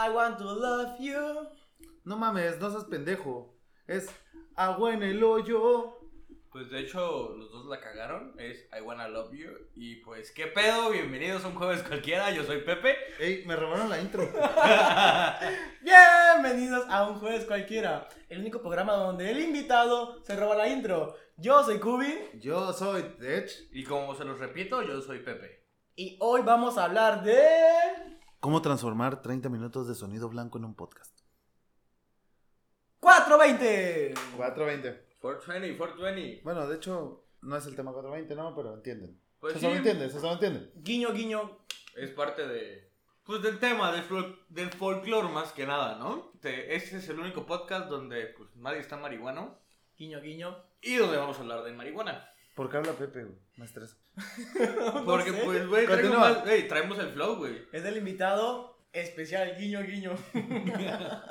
I want to love you. No mames, no seas pendejo. Es agua en el hoyo. Pues de hecho, los dos la cagaron. Es I Wanna Love You. Y pues, ¿qué pedo? Bienvenidos a un jueves cualquiera. Yo soy Pepe. Ey, me robaron la intro. Bienvenidos a un jueves cualquiera. El único programa donde el invitado se roba la intro. Yo soy Kubi Yo soy Tech. y como se los repito, yo soy Pepe. y hoy vamos a hablar de. ¿Cómo transformar 30 minutos de sonido blanco en un podcast? 420. 420. 420, 420. Bueno, de hecho, no es el tema 420, ¿no? Pero entienden. Pues se sí, solo entiende, se solo entiende. Guiño, guiño. es parte de. Pues del tema, del, fol- del folclore más que nada, ¿no? Te- Este es el único podcast donde pues nadie está marihuano. Guiño, guiño. Y donde vamos a hablar de marihuana. ¿Por qué habla Pepe, güey? Me estresa. Porque, sé. pues, güey, traemos, Continúa. más- güey, traemos el flow, güey. Es el invitado especial. Guiño, guiño.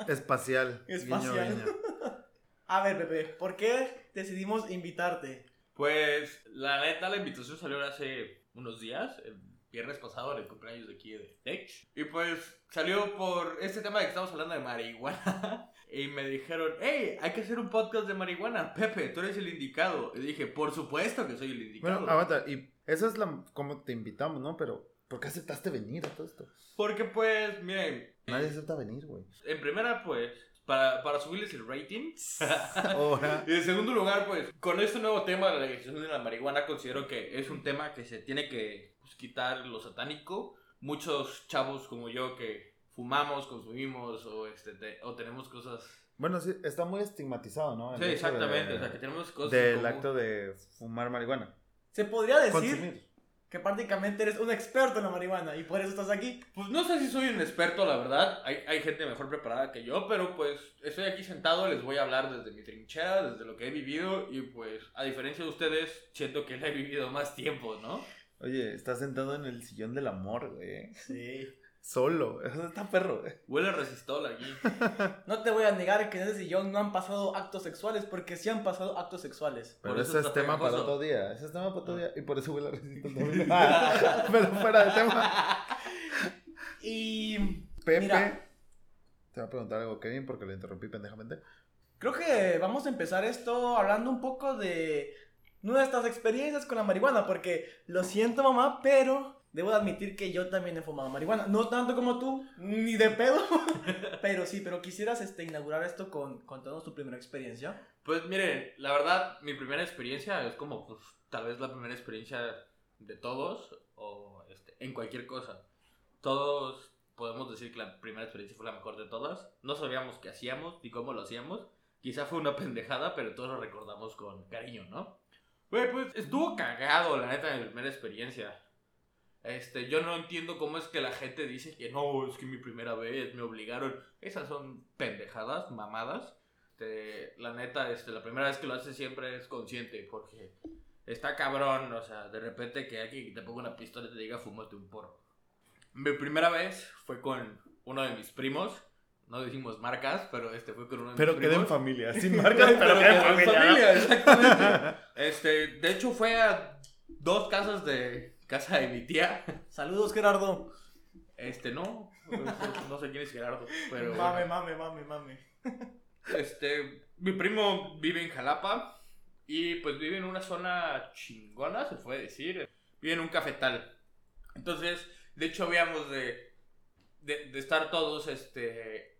Espacial. Espacial. Guiño, guiño. A ver, Pepe, ¿por qué decidimos invitarte? Pues, la neta, la invitación salió hace unos días, el viernes pasado, en el cumpleaños de aquí de Tech. Y pues, salió por este tema de que estamos hablando de marihuana. Y me dijeron, hey, hay que hacer un podcast de marihuana. Pepe, tú eres el indicado. Y dije, por supuesto que soy el indicado. Bueno, aguanta. Y esa es la como te invitamos, ¿no? Pero, ¿por qué aceptaste venir a todo esto? Porque pues, miren, Nadie acepta venir, güey. en primera, pues, para, para subirles el rating. Y en segundo lugar, pues, con este nuevo tema de la legalización de la marihuana, considero que es un tema que se tiene que pues, quitar lo satánico. Muchos chavos como yo que fumamos, consumimos o, este, te- o tenemos cosas... Bueno, sí, está muy estigmatizado, ¿no? El Sí, exactamente, de- o sea, que tenemos cosas... Del acto de fumar marihuana. Se podría decir Consumir. que prácticamente eres un experto en la marihuana y por eso estás aquí. Pues no sé si soy un experto, la verdad. Hay, hay gente mejor preparada que yo, pero pues estoy aquí sentado, les voy a hablar desde mi trinchera, desde lo que he vivido y pues a diferencia de ustedes, siento que la he vivido más tiempo, ¿no? Oye, estás sentado en el sillón del amor, güey. Sí. Solo. Eso está perro. Huele a resistol aquí. No te voy a negar que en ese sillón no han pasado actos sexuales, porque sí han pasado actos sexuales. Pero Por eso ese es tema para otro día. Ese es tema para otro Ah. día. Y por eso huele a resistencia también. Pero fuera de tema. Y Pepe. Mira. Te va a preguntar algo, Kevin, porque lo interrumpí pendejamente. creo que vamos a empezar esto hablando un poco de nuestras experiencias con la marihuana, porque lo siento mamá, pero debo admitir que yo también he fumado marihuana. No tanto como tú, ni de pedo, pero sí, pero quisieras este, inaugurar esto con, contándonos tu primera experiencia. Pues miren, la verdad, mi primera experiencia es como, pues, tal vez la primera experiencia de todos o este, en cualquier cosa. Todos podemos decir que la primera experiencia fue la mejor de todas. No sabíamos qué hacíamos ni cómo lo hacíamos. Quizá fue una pendejada, pero todos lo recordamos con cariño, ¿no? Güey, pues estuvo cagado, la neta, mi primera experiencia. Este, yo no entiendo cómo es que la gente dice que no, es que mi primera vez me obligaron. Esas son pendejadas, mamadas. Este, la neta, este, la primera vez que lo haces siempre es consciente, porque está cabrón, o sea, de repente que alguien te ponga una pistola y te diga fumate un porro. Mi primera vez fue con uno de mis primos, no decimos marcas, pero este fue con uno de Pero mis queda en primos. familia. Sin marcas, pero queda en queda en familia. exactamente. Este, de hecho fue a dos casas de casa de mi tía. Saludos, Gerardo. Este, no, no sé quién es Gerardo, pero Mame, mame, mame, mame. Este, mi primo vive en Jalapa y pues vive en una zona chingona, se puede decir. Vive en un cafetal. Entonces, de hecho, habíamos de, de, de estar todos este,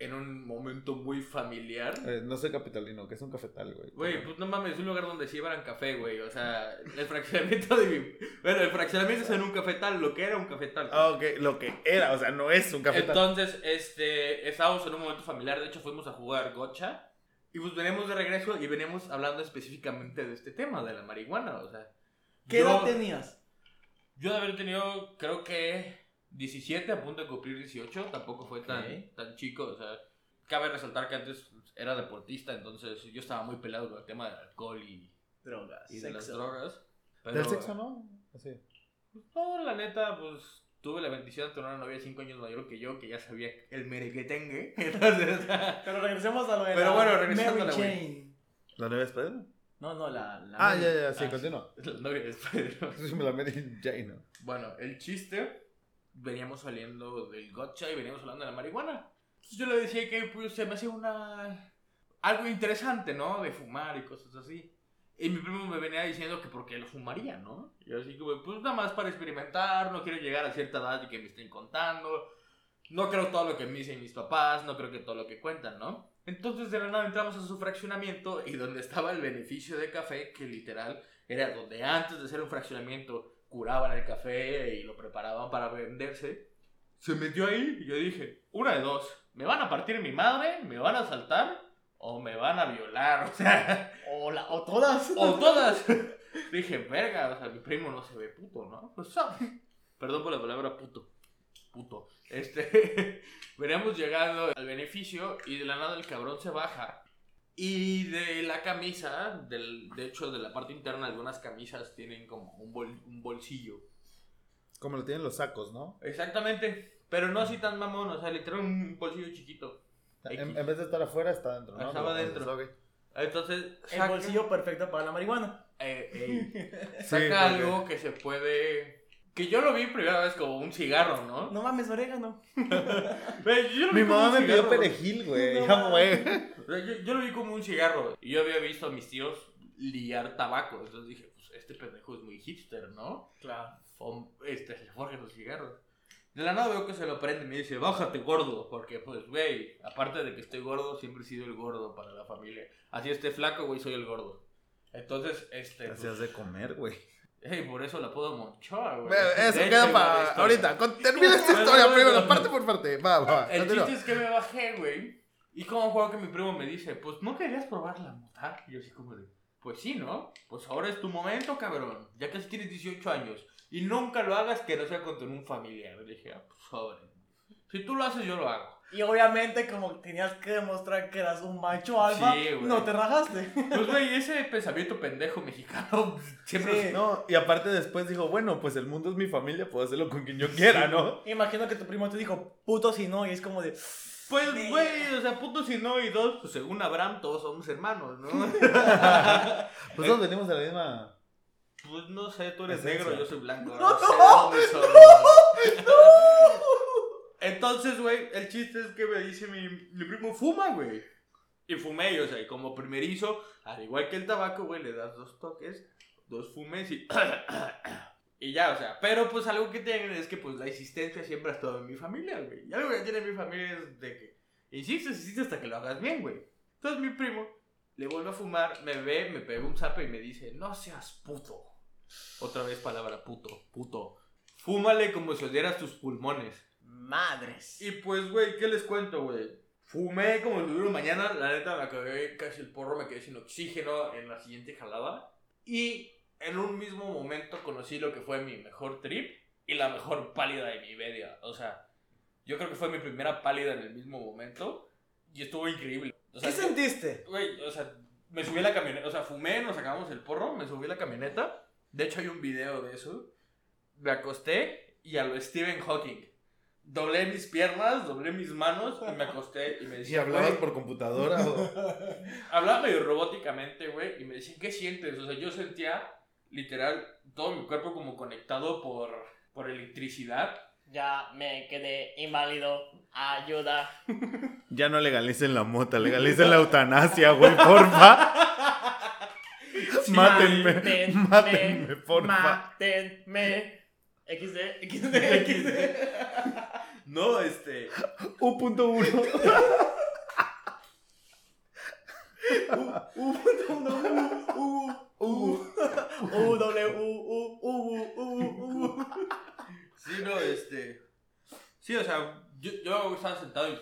en un momento muy familiar. Eh, no soy capitalino, que es un cafetal, güey. Güey, pues no mames, es un lugar donde se llevan café, güey. O sea, el fraccionamiento de mi... Bueno, el fraccionamiento es en un cafetal, lo que era un cafetal. Ah, ok, lo que era, o sea, no es un cafetal. Entonces, este, estábamos en un momento familiar, de hecho fuimos a jugar gocha y pues veníamos de regreso y veníamos hablando específicamente de este tema, de la marihuana, o sea. ¿Qué yo, edad tenías? Yo de haber tenido, creo que 17, a punto de cumplir 18, tampoco fue tan, Ok. tan chico, o sea, cabe resaltar que antes era deportista, entonces yo estaba muy pelado con el tema del alcohol y, Drogas. y de las sexo. drogas. Del pero- sexo, ¿no? Así. No, la neta, pues tuve la bendición de tener una novia 5 años mayor que yo, que ya sabía el merequetengue. Entonces, Pero regresemos a lo de Pero la bueno, Mary regresándola, güey. Jane. ¿La nueva es Pedro? No, no, la. la Ah, Mary. ya, ya, sí, Ah, continúa. la novia de Pedro. La Mary Jane, ¿no? Bueno, el chiste veníamos saliendo del gotcha y veníamos hablando de la marihuana. Entonces yo le decía que pues se me hacía una... algo interesante, ¿no? De fumar y cosas así. Y mi primo me venía diciendo que porque lo fumaría, ¿no? Yo así como, pues nada más para experimentar, no quiero llegar a cierta edad y que me estén contando. No creo todo lo que me dicen mis papás, no creo que todo lo que cuentan, ¿no? Entonces de la nada entramos a su fraccionamiento y donde estaba el beneficio de café, que literal era donde antes de hacer un fraccionamiento curaban el café y lo preparaban para venderse, se metió ahí y yo dije, una de dos, me van a partir mi madre, me van a asaltar o me van a violar, o sea, O, la- o todas. o todas. Dije, verga, o sea, mi primo no se ve puto, ¿no? Pues, ah, perdón por la palabra puto. Puto. Este, veníamos llegando al beneficio y de la nada el cabrón se baja. Y de la camisa, del, de hecho de la parte interna, algunas camisas tienen como un, bol- un bolsillo. Como lo tienen los sacos, ¿no? Exactamente, pero no así tan mamón, o sea, literal un bolsillo chiquito. En, en vez de estar afuera, está dentro, ¿no? Estaba Entonces, dentro. ok. Entonces, El saca- bolsillo perfecto para la marihuana. eh, eh, Sí, saca porque- algo que se puede. Que yo lo vi primera vez como un cigarro, ¿no? No mames, orégano. Pero yo lo Mi como mamá un me pidió cigarro. perejil, güey. No Yo, yo lo vi como un cigarro. Y yo había visto a mis tíos liar tabaco. Entonces dije, pues este pendejo es muy hipster, ¿no? Claro. Fom- este, se forjan los cigarros. De la nada veo que se lo prende y me dice, bájate gordo. Porque, pues, güey, aparte de que estoy gordo, siempre he sido el gordo para la familia. Así esté flaco, güey, soy el gordo. Entonces, este. Te pues, hacías de comer, güey. Ey, por eso la puedo monchar, güey. Eso De queda para ahorita. Termina esta historia bueno, primero, bueno. parte por parte. Va, va. El continúa. chiste es que me bajé, güey. Y como juego que mi primo me dice, pues no querías probar la mota. Y yo así como de, pues sí, ¿no? Pues ahora es tu momento, cabrón. Ya casi tienes 18 años. Y nunca lo hagas que no sea con un familiar. Le dije, ah, pues sobre. Si tú lo haces, yo lo hago. Y obviamente, como tenías que demostrar que eras un macho alfa, Sí, güey. no te rajaste. Pues, güey, ese pensamiento pendejo mexicano siempre... Sí. No, y aparte después dijo, bueno, pues el mundo es mi familia, puedo hacerlo con quien yo quiera, ¿no? Imagino que tu primo te dijo, puto si no, y es como de. Pues, güey, o sea, puto si no y dos, pues según Abraham todos somos hermanos, ¿no? Pues todos venimos de la misma... Pues no sé, tú eres negro, yo soy blanco. No, No, sé no. dónde son. Entonces, güey, el chiste es que me dice mi, mi primo, fuma, güey. Y fumé, y, o sea, y como primerizo, al igual que el tabaco, güey, le das dos toques, dos fumes y... y ya, o sea, pero pues algo que tienen es que pues la existencia siempre ha estado en mi familia, güey. Y algo que tiene mi familia es de que insistes, insistes hasta que lo hagas bien, güey. Entonces mi primo le vuelve a fumar, me ve, me pega un zape y me dice, no seas puto. Otra vez palabra puto, puto. Fúmale como si odiaras tus pulmones. Madres. Y pues, güey, ¿qué les cuento, güey? Fumé como si hubiera mañana, la neta me acabé casi el porro, me quedé sin oxígeno en la siguiente jalada. Y en un mismo momento conocí lo que fue mi mejor trip y la mejor pálida de mi vida. O sea, yo creo que fue mi primera pálida en el mismo momento y estuvo increíble. O sea, ¿Qué sentiste? Güey, o sea, me subí a la camioneta, o sea, fumé, nos sacamos el porro, me subí a la camioneta. De hecho, hay un video de eso. Me acosté y a lo Stephen Hawking. Doblé mis piernas, doblé mis manos y me acosté y me ¿Y decía, hablabas por computadora o...? hablaba medio robóticamente, güey, y me decían, ¿qué sientes? O sea, yo sentía literal todo mi cuerpo como conectado por, por electricidad. Ya me quedé inválido. Ayuda. Ya no legalicen la mota, legalicen la eutanasia, güey, porfa. mátenme, Mátenme. mátenme, porfa. Mátenme. XD. XD, XD. No, este... U.1. U, U, U, U, W, U, U, U. Sí, no, este. Sí, o sea, yo, yo estaba sentado y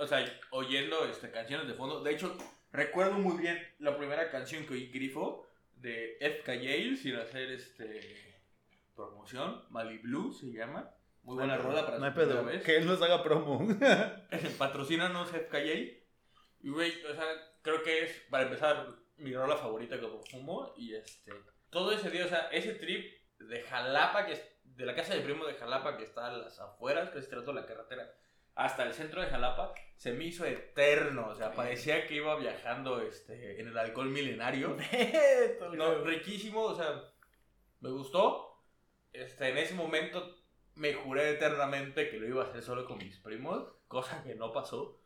o sea, oyendo este, canciones de fondo. De hecho, recuerdo muy bien la primera canción que oí grifo de FKJ, sin hacer este promoción. Mali Blue se llama. Muy buena rola para No hay pedo, vez. que él nos haga promo. Patrocínanos FKJ. Y, güey, o sea, creo que es, para empezar, mi rola favorita como fumo. Y este, todo ese día, o sea, ese trip de Jalapa, que es, de la casa de primo de Jalapa, que está a las afueras, que es trato la carretera, hasta el centro de Jalapa, se me hizo eterno. O sea, parecía que iba viajando este, en el alcohol milenario. No, riquísimo, o sea, me gustó. Este, en ese momento me juré eternamente que lo iba a hacer solo con mis primos, cosa que no pasó.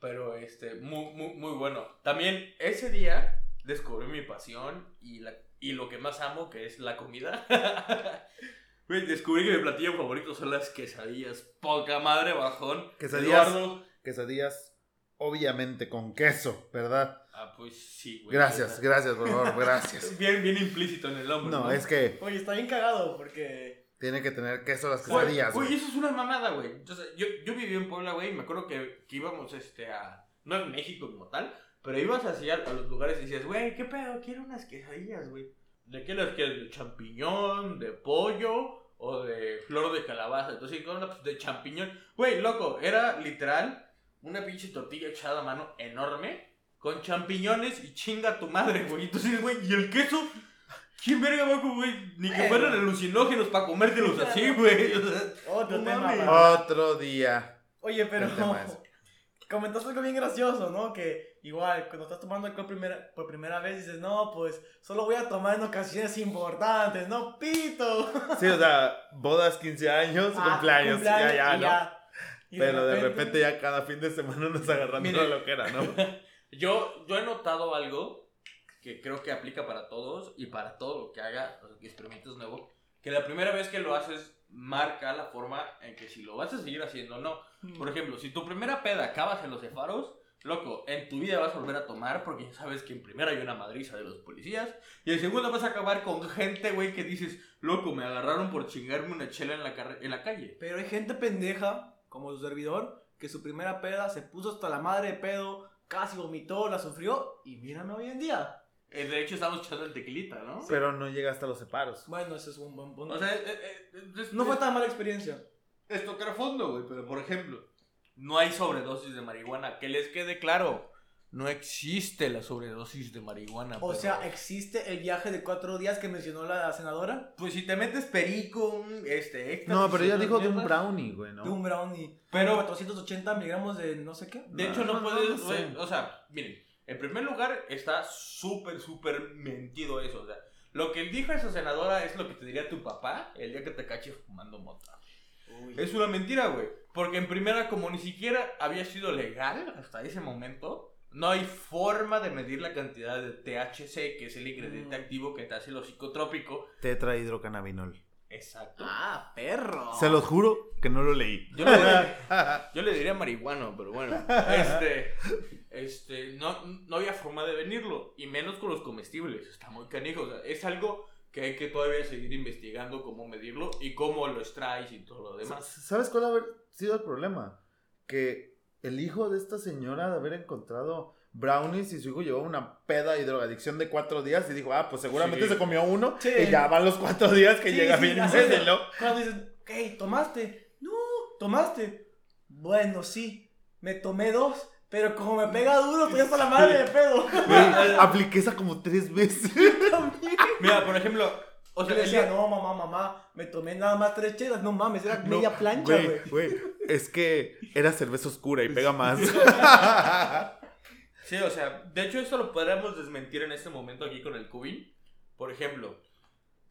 Pero este, muy, muy, muy bueno. También ese día descubrí mi pasión y, la, y lo que más amo, que es la comida. Descubrí que mi platillo favorito son las quesadillas. Poca madre, bajón. Quesadillas. Eduardo. Quesadillas, obviamente, con queso, ¿verdad? Ah, pues sí, güey. Gracias, gracias, por favor, gracias. Bien, bien implícito en el nombre. No, es que Oye, está bien cagado porque. Tiene que tener queso las quesadillas, güey, güey. eso es una mamada, güey. Yo, yo viví en Puebla, güey, y me acuerdo que, que íbamos este, a. No en México como tal, pero ibas así a, a los lugares y decías, güey, ¿qué pedo? Quiero unas quesadillas, güey. ¿De qué las quieres? ¿De champiñón? ¿De pollo? ¿O de flor de calabaza? Entonces. Pues de champiñón. Güey, loco, era literal una pinche tortilla echada a mano enorme con champiñones y chinga tu madre, güey. Entonces, güey, ¿y el queso? ¿Quién verga va güey? Ni que fueran alucinógenos para comértelos así, güey. O sea, Otro No tema. mames. Otro día. Oye, pero. El tema es- Comentaste algo bien gracioso, ¿no? Que igual, cuando estás tomando alcohol primera, por primera vez, dices, no, pues solo voy a tomar en ocasiones importantes, ¿no? ¡Pito! Sí, o sea, bodas, 15 años, Ah, cumpleaños, ya, ya, y ¿no? Y Pero de repente ya cada fin de semana nos agarrando Mire. la loquera, ¿no? Yo, yo he notado algo que creo que aplica para todos y para todo lo que haga, o sea, que experimentes nuevo, que la primera vez que lo haces marca la forma en que si lo vas a seguir haciendo o no. Por ejemplo, si tu primera peda acabas en los cefaros, loco, en tu vida vas a volver a tomar porque ya sabes que en primera hay una madriza de los policías y en segunda vas a acabar con gente, güey, que dices, loco, me agarraron por chingarme una chela en la, en la calle. Pero hay gente pendeja, como su servidor, que su primera peda se puso hasta la madre de pedo, casi vomitó, la sufrió, y mírame hoy en día. Eh, de hecho, estamos echando el tequilita, ¿no? Pero no llega hasta los separos. Bueno, ese es un buen punto. O sea, eh, eh, es- no fue tan mala experiencia. es tocar fondo, güey. Pero, por ejemplo, no hay sobredosis de marihuana. Que les quede claro. No existe la sobredosis de marihuana. O pero- sea, ¿existe el viaje de cuatro días que mencionó la senadora? pues si te metes perico, este, éxtasis, No, pero ella dijo de un brownie, güey, De un ¿no? brownie. Pero- 480 miligramos de no sé qué. De No, hecho, no, no, puedes, no sé. güey, o sea, miren, en primer lugar está súper, súper mentido eso, o sea, lo que dijo esa senadora es lo que te diría tu papá el día que te cache fumando mota. Uy. Es una mentira, güey, porque en primera, como ni siquiera había sido legal hasta ese momento, no hay forma de medir la cantidad de THC, que es el ingrediente Mm. activo que te hace lo psicotrópico. Tetrahidrocannabinol. Exacto. Ah, perro. Se los juro que no lo leí. Yo le, diría, yo le diría marihuano, pero bueno. Este, este, no, no había forma de venirlo, y menos con los comestibles. Está muy canijo. o sea, es algo que hay que todavía seguir investigando cómo medirlo y cómo lo extraes y todo lo demás. ¿Sabes cuál haber sido el problema? Que el hijo de esta señora de haber encontrado brownies y su hijo llevó una peda y drogadicción de cuatro días y dijo, ah, pues seguramente Sí. se comió uno Sí. y ya van los cuatro días que Sí, llega sí, bien. Cuando dicen, hey, ¿tomaste? No, ¿tomaste? Bueno, sí, me tomé dos, pero como me pega duro, estoy hasta la madre de pedo. Apliqué esa como tres veces. Mira, por ejemplo, o Yo sea, le decía, no, mamá, mamá, me tomé nada más tres chelas. No mames, era No, media plancha, güey, es que era cerveza oscura y pega más. Sí, o sea, de hecho esto lo podríamos desmentir en este momento aquí con el cubín. Por ejemplo,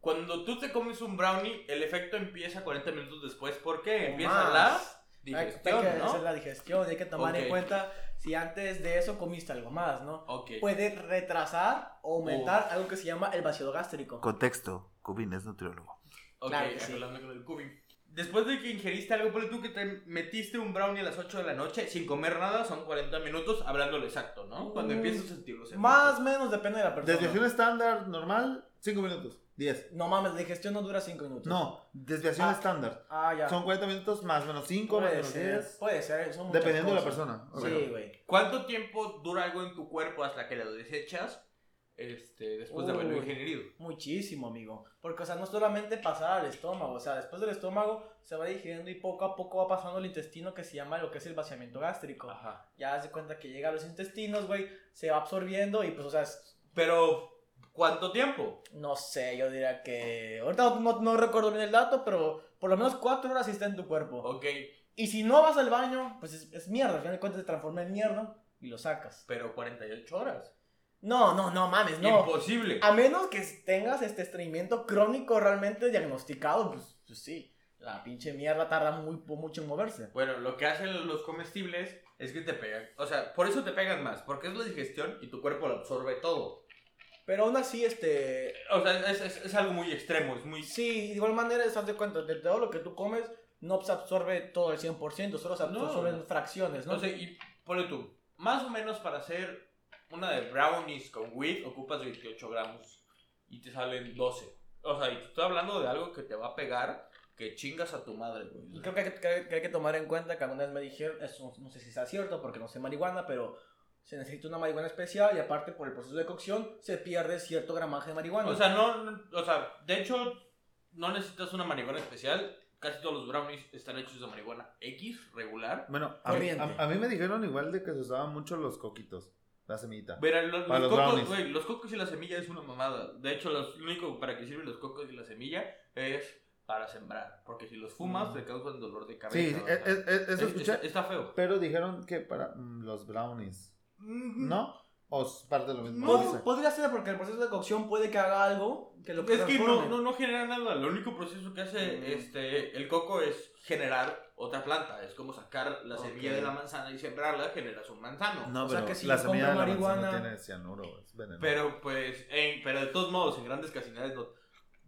cuando tú te comes un brownie, el efecto empieza 40 minutos después. ¿Por qué? O Empieza más. la Hay, digestión, hay que ¿no? hacer la digestión, hay que tomar Ok. en cuenta si antes de eso comiste algo más, ¿no? Ok. Puede retrasar o aumentar algo que se llama el vaciado gástrico. Contexto, Cubín es nutriólogo. Ok, Claro sí. hablando con el cubín. Después de que ingeriste algo, ponle tú que te metiste un brownie a las 8 de la noche sin comer nada, son 40 minutos hablándolo exacto, ¿no? Cuando Mm, empiezas a sentir los efectos. Más o menos depende de la persona. Desviación estándar normal, cinco minutos. 10. No mames, la digestión no dura 5 minutos. No, desviación Ah. estándar. Ah, ya. Son 40 minutos más menos 5, más puede menos ser, 10. puede ser. son Dependiendo de la persona. Sí, güey. ¿Cuánto tiempo dura algo en tu cuerpo hasta que lo desechas este, después de haberlo Uy. ingerido? Muchísimo, amigo. Porque, o sea, no solamente pasar al estómago, o sea, después del estómago se va digiriendo y poco a poco va pasando al intestino que se llama lo que es el vaciamiento gástrico. Ajá. Ya se cuenta que llega a los intestinos, güey, se va absorbiendo y pues, o sea, es- Pero, ¿cuánto tiempo? no sé, yo diría que... Ahorita no, no recuerdo bien el dato, pero por lo menos cuatro horas está en tu cuerpo. Ok, Y si no vas al baño, pues es, es mierda, al final de cuentas se transforma en mierda y lo sacas. pero 48 horas. No, no, no mames, no. Imposible. A menos que tengas este estreñimiento crónico realmente diagnosticado, pues, pues sí. la pinche mierda tarda muy, mucho en moverse. Bueno, lo que hacen los comestibles es que te pegan. O sea, por eso te pegan más. Porque es la digestión y tu cuerpo lo absorbe todo. Pero aún así, este. O sea, es, es, es algo muy extremo. Es muy. Sí, de igual manera, estás de cuenta, de todo lo que tú comes, no se absorbe todo el 100%, solo se No. absorben fracciones, ¿no? No sé, y ponle tú. Más o menos para hacer una de brownies con wheat ocupas 28 gramos. Y te salen 12. O sea, y te estoy hablando de algo que te va a pegar. Que chingas a tu madre, güey. Y creo que hay que, que- que hay que tomar en cuenta que alguna vez me dijeron, eso no sé si está cierto porque no sé marihuana, pero se necesita una marihuana especial y aparte por el proceso de cocción se pierde cierto gramaje de marihuana. O sea, no, no- o sea, de hecho, no necesitas una marihuana especial. Casi todos los brownies están hechos de marihuana X, regular. Bueno, a mí, a mí me dijeron igual de que se usaban mucho los coquitos, la semillita. Pero los, Para los los cocos, brownies. güey, los cocos y la semilla es una mamada. De hecho, los- lo único para que sirven los cocos y la semilla es para sembrar. Porque si los fumas, Mm. te causan dolor de cabeza. Sí, es- es- eso es- escuché, está, está feo. pero dijeron que para mm, los brownies, ¿no? O es parte de lo mismo. No, no sé. Podría ser porque el proceso de cocción puede que haga algo que lo Es que no, no, no genera nada. Lo único proceso que hace Mm. este, el coco es generar otra planta. Es como sacar la semilla Ok. de la manzana y sembrarla, generas un manzano. No, O sea pero que si la semilla de la compro manzana marihuana- tiene cianuro, es veneno. Pero pues, en- pero de todos modos, en grandes cantidades no.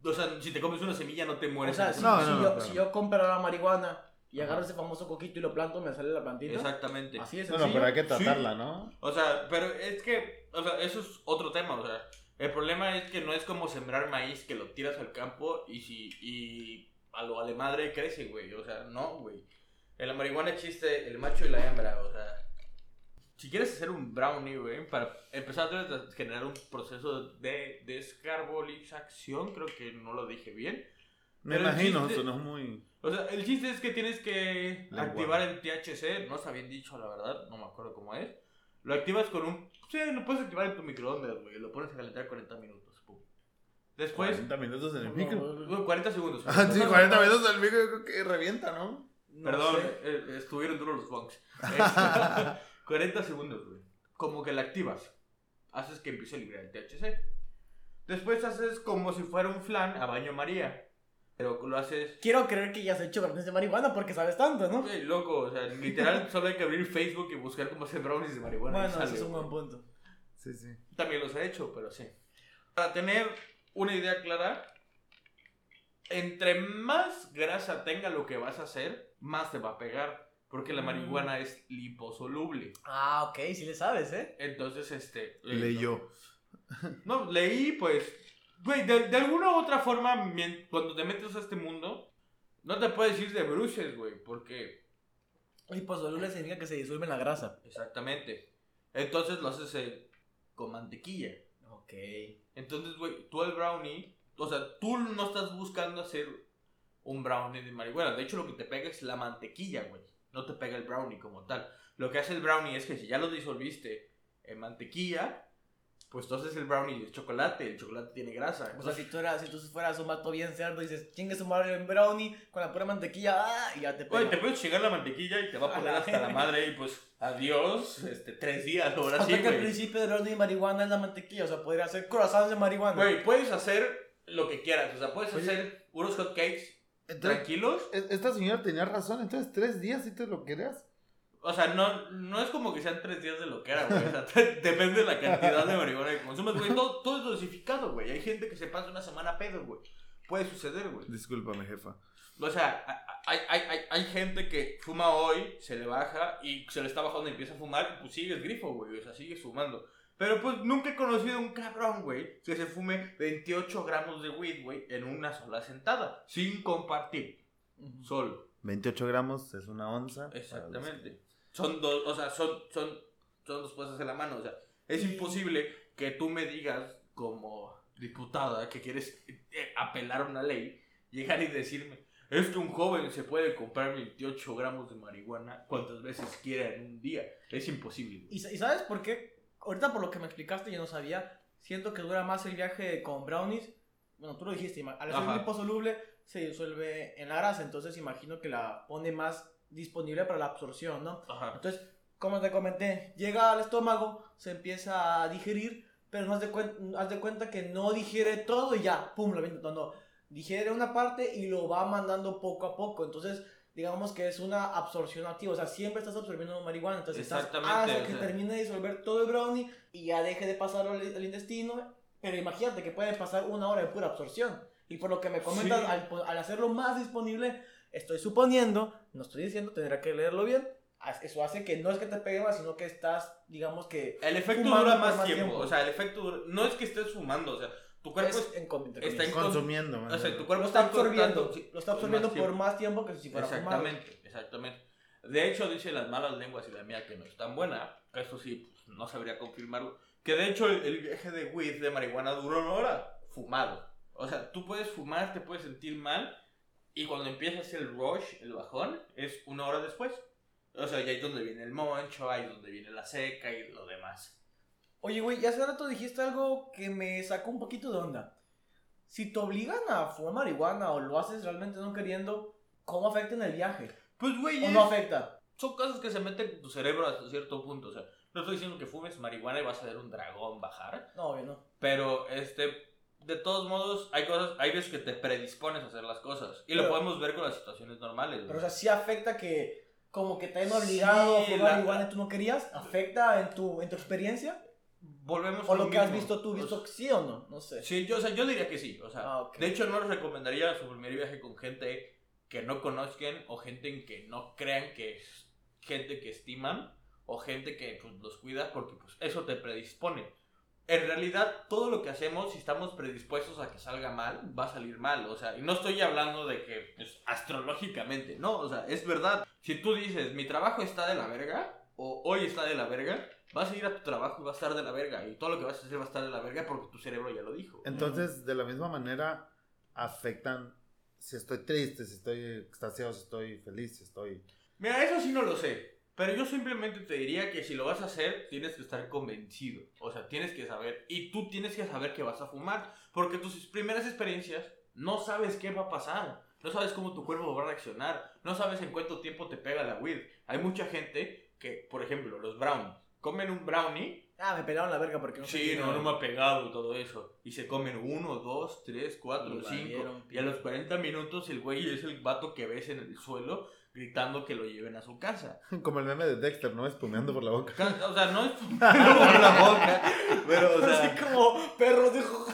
O sea, si te comes una semilla no te O mueres. sea, en si, No, si no, no, yo, claro. si yo compro la marihuana y agarro ese famoso coquito y lo planto, me sale la plantita. Exactamente. Así es no, sencillo. no, pero hay que Sí. tratarla, ¿no? O sea, pero es que, o sea, eso es otro tema, o sea, el problema es que no es como sembrar maíz que lo tiras al campo y si, y a lo vale madre crece, güey, o sea, no, güey. En la marihuana existe el macho y la hembra, o sea, si quieres hacer un brownie, güey, para empezar de generar un proceso de descarbonización, creo que no lo dije bien. Me Pero imagino, chiste- sonó muy... O sea, el chiste es que tienes que activar el THC, no está bien dicho la verdad, no me acuerdo cómo es. Lo activas con un... Sí, lo puedes activar en tu microondas, güey, lo pones a calentar 40 minutos. pum. Después... 40 minutos en el No, micro. Bueno, 40 segundos. Ah, sí, 40 minutos en el micro, yo creo que revienta, ¿no? No Perdón, sé. eh, estuvieron duros los bonks. 40 segundos, güey. Como que la activas. Haces que empiece a liberar el THC. Después haces como si fuera un flan a baño María. Pero lo haces Quiero creer que ya has hecho brownies de marihuana porque sabes tanto, ¿no? Güey, loco, o sea, literal solo hay que abrir Facebook y buscar cómo hacer brownies de marihuana. Bueno, ese es un buen punto. Sí, sí. También los he hecho, pero sí. Para tener una idea clara, entre más grasa tenga lo que vas a hacer, más te va a pegar. Porque la Mm. marihuana es liposoluble. Ah, ok, sí le sabes, ¿eh? Entonces, este. Leyó. No, leí, pues. Güey, de, de alguna u otra forma, cuando te metes a este mundo, no te puedes ir de bruces, güey. Porque Liposoluble significa que se disuelve en la grasa. Exactamente. Entonces lo haces eh, con mantequilla. Ok. Entonces, güey, tú el brownie, o sea, tú no estás buscando hacer un brownie de marihuana. De hecho, lo que te pega es la mantequilla, güey. No te pega el brownie como tal. Lo que hace el brownie es que si ya lo disolviste en mantequilla, pues tú haces el brownie de chocolate. El chocolate tiene grasa. O sea, si tú, eras, si tú fueras un vato bien cerdo y dices, chingue su madre en brownie con la pura mantequilla, ¡ah! y ya te pega. Güey, te puedes llegar la mantequilla y te va a poner la hasta la madre y pues adiós, este, tres días, ahora o sí, sea que el güey. principio del brownie de marihuana es la mantequilla, o sea, podría hacer croissants de marihuana. Güey, puedes hacer lo que quieras, o sea, puedes Oye. hacer unos hotcakes Entonces, tranquilos. e- esta señora tenía razón, entonces tres días si te lo querías. O sea, no, no es como que sean tres días de lo que era, güey. O sea, depende de la cantidad de marihuana que consumes, güey. Todo, todo es dosificado, güey. Hay gente que se pasa una semana pedo, güey. Puede suceder, güey. Discúlpame, jefa. O sea, hay, hay, hay, hay gente que fuma hoy, se le baja y se le está bajando y empieza a fumar, pues sigues grifo, güey. O sea, sigues fumando. Pero pues nunca he conocido un cabrón, güey, que se fume 28 gramos de weed, güey, en una sola sentada, sin compartir, solo. 28 gramos es una onza. Exactamente. Son dos, o sea, son, son, son dos cosas en la mano. O sea, es imposible que tú me digas como diputada que quieres eh, apelar a una ley, llegar y decirme, es que un joven se puede comprar 28 gramos de marihuana cuantas veces quiera en un día. Es imposible. ¿Y, sa- y sabes por qué? Ahorita por lo que me explicaste yo no sabía. Siento que dura más el viaje con brownies. Bueno, tú lo dijiste, al ser liposoluble se disuelve en la grasa, entonces imagino que la pone más disponible para la absorción, ¿no? Ajá. Entonces, como te comenté, llega al estómago, se empieza a digerir, pero no haz de, cuen- haz de cuenta que no digiere todo y ya, pum, lo avienta todo. No. digiere una parte y lo va mandando poco a poco. Entonces, digamos que es una absorción activa. O sea, siempre estás absorbiendo marihuana. Entonces, estás hasta que sea. termine de disolver todo el brownie y ya deje de pasar al, al intestino. Pero imagínate que puede pasar una hora de pura absorción. Y por lo que me comentas, Sí. al, po- al hacerlo más disponible, estoy suponiendo, no estoy diciendo, tendrá que leerlo bien. Eso hace que no es que te pegue más, sino que estás, digamos que. El efecto dura más, más tiempo. tiempo. O sea, el efecto dura- no es que estés fumando, o sea, tu cuerpo es en, está en- Consumiendo. más o sea, tu cuerpo lo está absorbiendo, lo está absorbiendo más por tiempo. más tiempo que si fuera fumado. Exactamente, exactamente. De hecho, dice las malas lenguas y la mía que no es tan buena. que Eso sí, pues, no sabría confirmarlo. Que de hecho el, el viaje de weed de marihuana duró una hora fumado. O sea, tú puedes fumar, te puedes sentir mal. Y cuando empiezas el rush, el bajón, es una hora después. O sea, ya ahí es donde viene el moncho, ahí es donde viene la seca y lo demás. Oye, güey, ya hace rato dijiste algo que me sacó un poquito de onda. Si te obligan a fumar marihuana o lo haces realmente no queriendo, ¿cómo afecta en el viaje? Pues, güey, ¿O es- no afecta? son cosas que se meten en tu cerebro hasta cierto punto. O sea, no estoy diciendo que fumes marihuana y vas a ver un dragón bajar. No, obvio no. Pero, este, de todos modos, hay cosas, hay veces que te predispones a hacer las cosas. Y lo podemos ver con las situaciones normales. Pero, o sea, sí afecta que como que te hayan obligado a Sí, la- marihuana y tú no querías. ¿Afecta en tu, en tu experiencia? Volvemos ¿O lo que has visto tú, visto que sí o no? No sé. Sí, yo, o sea, yo diría que sí. O sea, Ah, de hecho, no les recomendaría su primer viaje con gente que no conozcan o gente en que no crean que es gente que estiman o gente que pues, los cuida porque pues, eso te predispone. En realidad, todo lo que hacemos, si estamos predispuestos a que salga mal, va a salir mal. O sea, y no estoy hablando de que pues, astrológicamente, no, o sea, es verdad. Si tú dices, mi trabajo está de la verga, o hoy está de la verga, vas a ir a tu trabajo y va a estar de la verga. Y todo lo que vas a hacer va a estar de la verga porque tu cerebro ya lo dijo. Entonces, de la misma manera, afectan si estoy triste, si estoy extasiado, si estoy feliz, si estoy... Mira, eso sí no lo sé. Pero yo simplemente te diría que si lo vas a hacer, tienes que estar convencido. O sea, tienes que saber. Y tú tienes que saber que vas a fumar. Porque tus primeras experiencias no sabes qué va a pasar. No sabes cómo tu cuerpo va a reaccionar. No sabes en cuánto tiempo te pega la weed. Hay mucha gente que, por ejemplo, los brownies. Comen un brownie. Ah, me pelaron la verga porque no Sí, no, no me ha pegado todo eso. Y se comen uno, dos, tres, cuatro, cinco. Y a los 40 minutos el güey es el vato que ves en el suelo gritando que lo lleven a su casa. Como el meme de Dexter, ¿no? Espumeando por la boca. O sea, no es por la boca, pero, o sea, Así como perros dijo.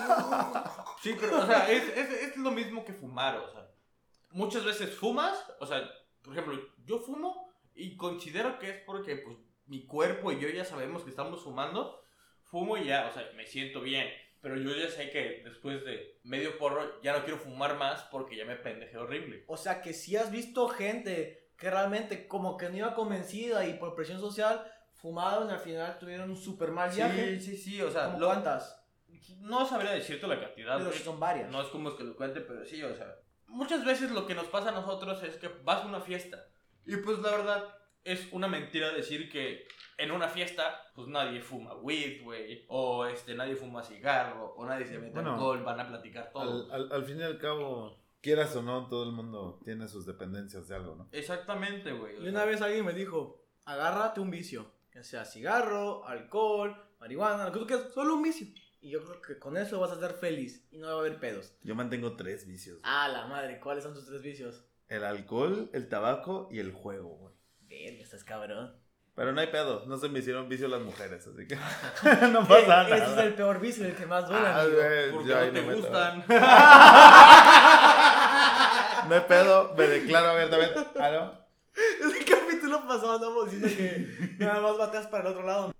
sí, pero, o sea, es, es, es lo mismo que fumar, o sea, muchas veces fumas, o sea, por ejemplo, yo fumo y considero que es porque, pues, mi cuerpo y yo ya sabemos que estamos fumando, fumo y ya, o sea, me siento bien, pero yo ya sé que después de medio porro ya no quiero fumar más porque ya me pendejé horrible. O sea que si has visto gente que realmente como que no iba convencida y por presión social fumaron y al final tuvieron un super mal viaje. Sí, sí, sí, o sea, ¿Cómo lo- cuántas? no sabría decirte la cantidad, Pero son varias. No es como es que lo cuente, pero sí, o sea. Muchas veces lo que nos pasa a nosotros es que vas a una fiesta. Y pues la verdad es una mentira decir que en una fiesta, pues nadie fuma weed, güey. O este, nadie fuma cigarro. O nadie se mete Bueno, alcohol, van a platicar todo. Al, al, al fin y al cabo, quieras o no, todo el mundo tiene sus dependencias de algo, ¿no? Exactamente, güey. Y una sea, vez alguien me dijo, agárrate un vicio, ya sea cigarro, alcohol, marihuana, lo que tú quieras, solo un vicio. Y yo creo que con eso vas a ser feliz y no va a haber pedos. Yo mantengo tres vicios. Ah, la madre, ¿cuáles son tus tres vicios? El alcohol, el tabaco y el juego, güey. Verga, estás cabrón. Pero no hay pedo, no se me hicieron vicio las mujeres, así que no pasa Ese nada. es el peor vicio, el que más duele, Ah, amigo. güey, Porque no te no gustan. No hay pedo, me declaro abiertamente. ¿Ah, no? Ese capítulo pasado andamos diciendo que nada más bateas para el otro lado.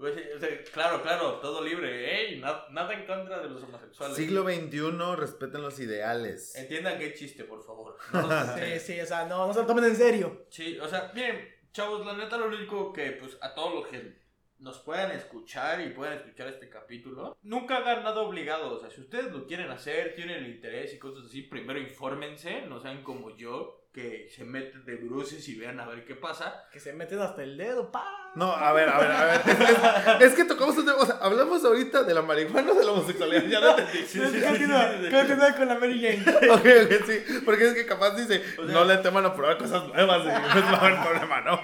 O sea, claro, claro, todo libre. Ey, na- nada en contra de los homosexuales. Siglo XXI, respeten los ideales. Entiendan es chiste, por favor. No Sí, sí, o sea, no, no se lo tomen en serio. Sí, o sea, miren, chavos, la neta lo único que, pues, a todos los que nos puedan escuchar y puedan escuchar este capítulo, nunca hagan nada obligado. O sea, si ustedes lo quieren hacer, tienen el interés y cosas así, primero infórmense, no sean como yo, que se meten de bruces y vean a ver qué pasa. Que se meten hasta el dedo, pa. No, a ver, a ver, a ver. Es, es- es que tocamos un tema. O sea, hablamos ahorita de la marihuana o de la homosexualidad. Ya no entendí. Continúa, continúa con la Mary Jane. Ok, ok, sí. Porque es que capaz dice, O sea- no le teman a probar cosas nuevas y pues va a haber problema, ¿no?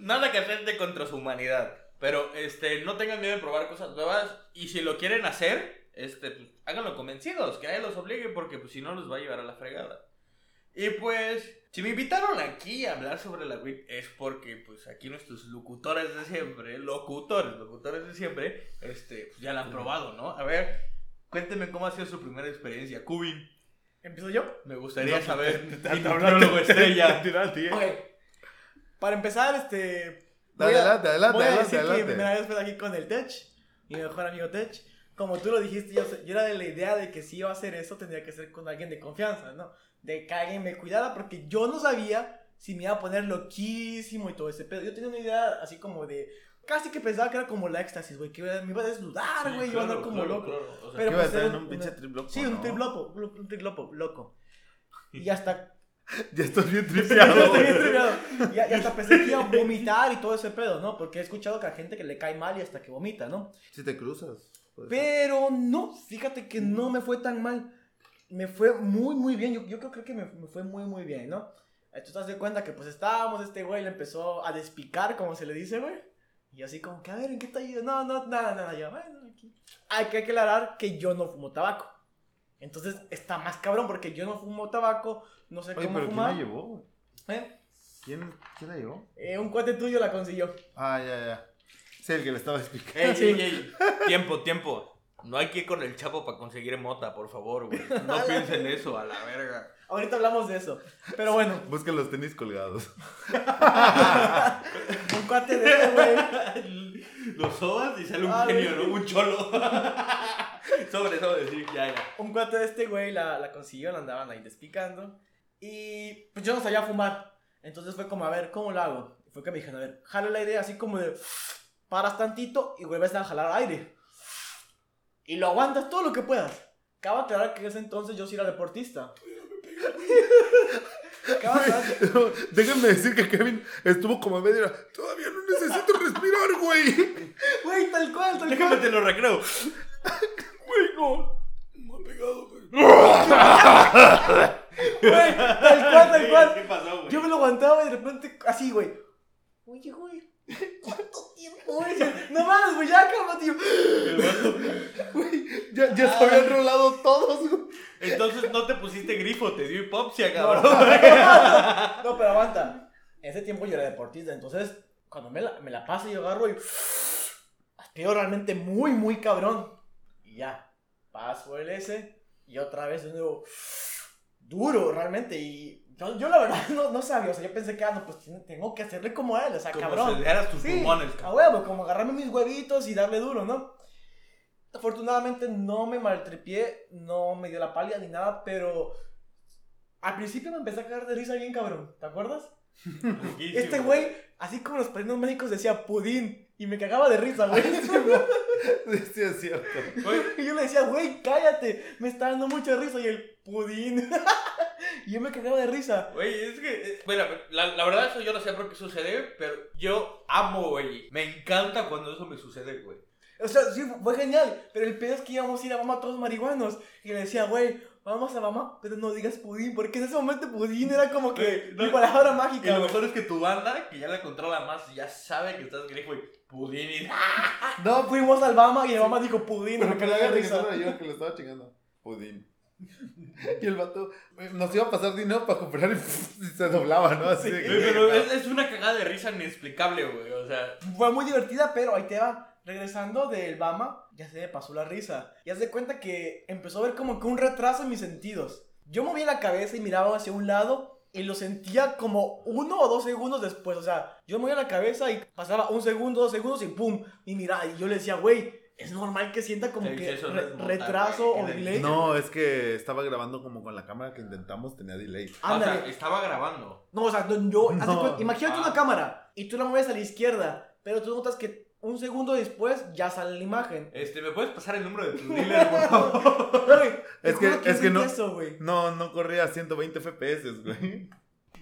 Nada que atente contra su humanidad. Pero este, no tengan miedo de probar cosas nuevas. Y si lo quieren hacer, este, pues, háganlo convencidos, que nadie los obligue, porque pues si no los va a llevar a la fregada. Y pues, si me invitaron aquí a hablar sobre la WIP es porque pues aquí nuestros locutores de siempre, locutores, locutores de siempre, este, pues, ya la han probado, ¿no? A ver, cuéntenme cómo ha sido su primera experiencia, Cubin. ¿Empiezo yo? Me gustaría No, saber. te- te- te- estrella. Eh. Para empezar, este. voy a- Adelante, adelante, voy a adelante, decir que mi primera vez fue aquí con el Tech, mi mejor amigo Tech. Como tú lo dijiste, yo, yo era de la idea de que si iba a hacer eso, tendría que ser con alguien de confianza, ¿no? De que alguien me cuidara, porque yo no sabía si me iba a poner loquísimo y todo ese pedo. Yo tenía una idea así como de. Casi que pensaba que era como la éxtasis, güey, que me iba a desnudar, güey, iba a andar como loco. O sea, Pero ¿Qué iba a pues estar en un pinche trip loco, Sí, un no? trip loco, un trip loco. Y hasta Ya estás bien Estoy tripeado. bien tripeado. Y, y hasta pensé que iba a vomitar y todo ese pedo, ¿no? Porque he escuchado que hay gente que le cae mal y hasta que vomita, ¿no? Si te cruzas. Pero no, fíjate que no me fue tan mal. Me fue muy, muy bien. Yo, yo creo, creo que me, me fue muy, muy bien, ¿no? Tú te das de cuenta que pues estábamos, este güey le empezó a despicar, como se le dice, güey. Y así como que, a ver, ¿en qué está yendo? No, no, nada, nada, yo, bueno, aquí. Hay que aclarar que yo no fumo tabaco. Entonces está más cabrón porque yo no fumo tabaco, no sé Oye, cómo pero ¿quién fumar. la llevó? ¿Eh? ¿Quién, ¿Quién la llevó? Eh, un cuate tuyo la consiguió. Ah, ya, ya. Sí, el que le estaba explicando. Ey, Sí. ey, ey. Tiempo, tiempo. No hay que ir con el chapo para conseguir mota, por favor, güey. No piensen eso, a la verga. Ahorita hablamos de eso. Pero bueno, Busca los tenis colgados. un cuate de ese güey. Lo sobas y sale un Ah, genio. ¿no? Un cholo. sobre, sobre, sí, ya, ya. Un cuate de este güey la, la consiguió, la andaban ahí despicando. Y pues yo no sabía fumar. Entonces fue como, a ver, ¿cómo lo hago? Y fue que me dijeron, a ver, jalo la idea así como de. Paras tantito y vuelves a jalar aire. Y lo aguantas todo lo que puedas. Cabe aclarar que en ese entonces yo sí era deportista. Cabe aclarar- Déjenme decir que Kevin estuvo como a media hora. Todavía no necesito respirar, güey. Güey, tal cual, tal Déjame cual. te lo recreo. Güey, no. No ha pegado, güey. Güey, tal cual, tal cual. ¿Qué pasó, güey? Yo me lo aguantaba y de repente, así, güey. Oye, güey, ¿cuánto tiempo, güey? No mames, güey, ya cálmate. tío. Ya, ya se habían rolado todos, güey. Entonces no te pusiste grifo, te dio hipopsia, cabrón. no, pero aguanta. En ese tiempo yo era deportista, entonces cuando me la, me la paso yo agarro y aspiro realmente muy, muy cabrón. Y ya, paso el S y otra vez de nuevo duro realmente. Y yo, yo la verdad no, no sabía, o sea, yo pensé que, ah, no, pues tengo que hacerle como él, o sea, Como cabrón. dieras tus Sí, pulmones, a cabrón. huevo, como agarrarme mis huevitos y darle duro, ¿no? Afortunadamente no me maltripié, no me dio la pálida ni nada, pero al principio me empecé a cagar de risa bien cabrón, ¿te acuerdas? Este güey, así como los padrinos médicos decía pudín y me cagaba de risa, güey. Sí, es cierto. Y yo le decía, güey, cállate, me está dando mucha risa y el pudín. y yo me cagaba de risa. Güey, es que, eh, bueno, la, la verdad eso yo no sé por qué sucede, pero yo amo, güey. Me encanta cuando eso me sucede, güey. O sea, sí, fue genial. Pero el pedo es que íbamos a ir a mamá todos marihuanos. Y le decía, güey, vamos a mamá, pero no digas pudín. Porque en ese momento pudín era como que No, mi palabra Y mágica. lo güey. mejor es que tu banda, que ya la controla más, ya sabe que estás grifo y pudín y... No, fuimos al Bama y el mamá dijo pudín. y Pero que la risa. yo que le estaba chingando. Pudín. Y el vato eh, nos iba a pasar dinero para comprar y, y se doblaba, ¿no? Así de que- pero es, es una cagada de risa inexplicable, güey. O sea, Fue muy divertida, pero ahí te va. Regresando del Bama, ya se me pasó la risa. Y haz de cuenta que empezó a ver como que un retraso en mis sentidos. Yo movía la cabeza y miraba hacia un lado y lo sentía como uno o dos segundos después. O sea, yo movía la cabeza y pasaba un segundo, dos segundos y pum, y miraba. Y yo le decía, güey, es normal que sienta como que re- retraso o delay. No, es que estaba grabando como con la cámara que intentamos, tenía delay. Ándale. o sea, estaba grabando. No, o sea, yo, No. imagínate Ah. una cámara y tú la mueves a la izquierda, pero tú notas que un segundo después ya sale la imagen. Este, ¿me puedes pasar el número de tu dealer, por favor? Güey, Es que- es que no- sentí Eso, güey. No, no corría a 120 FPS, güey.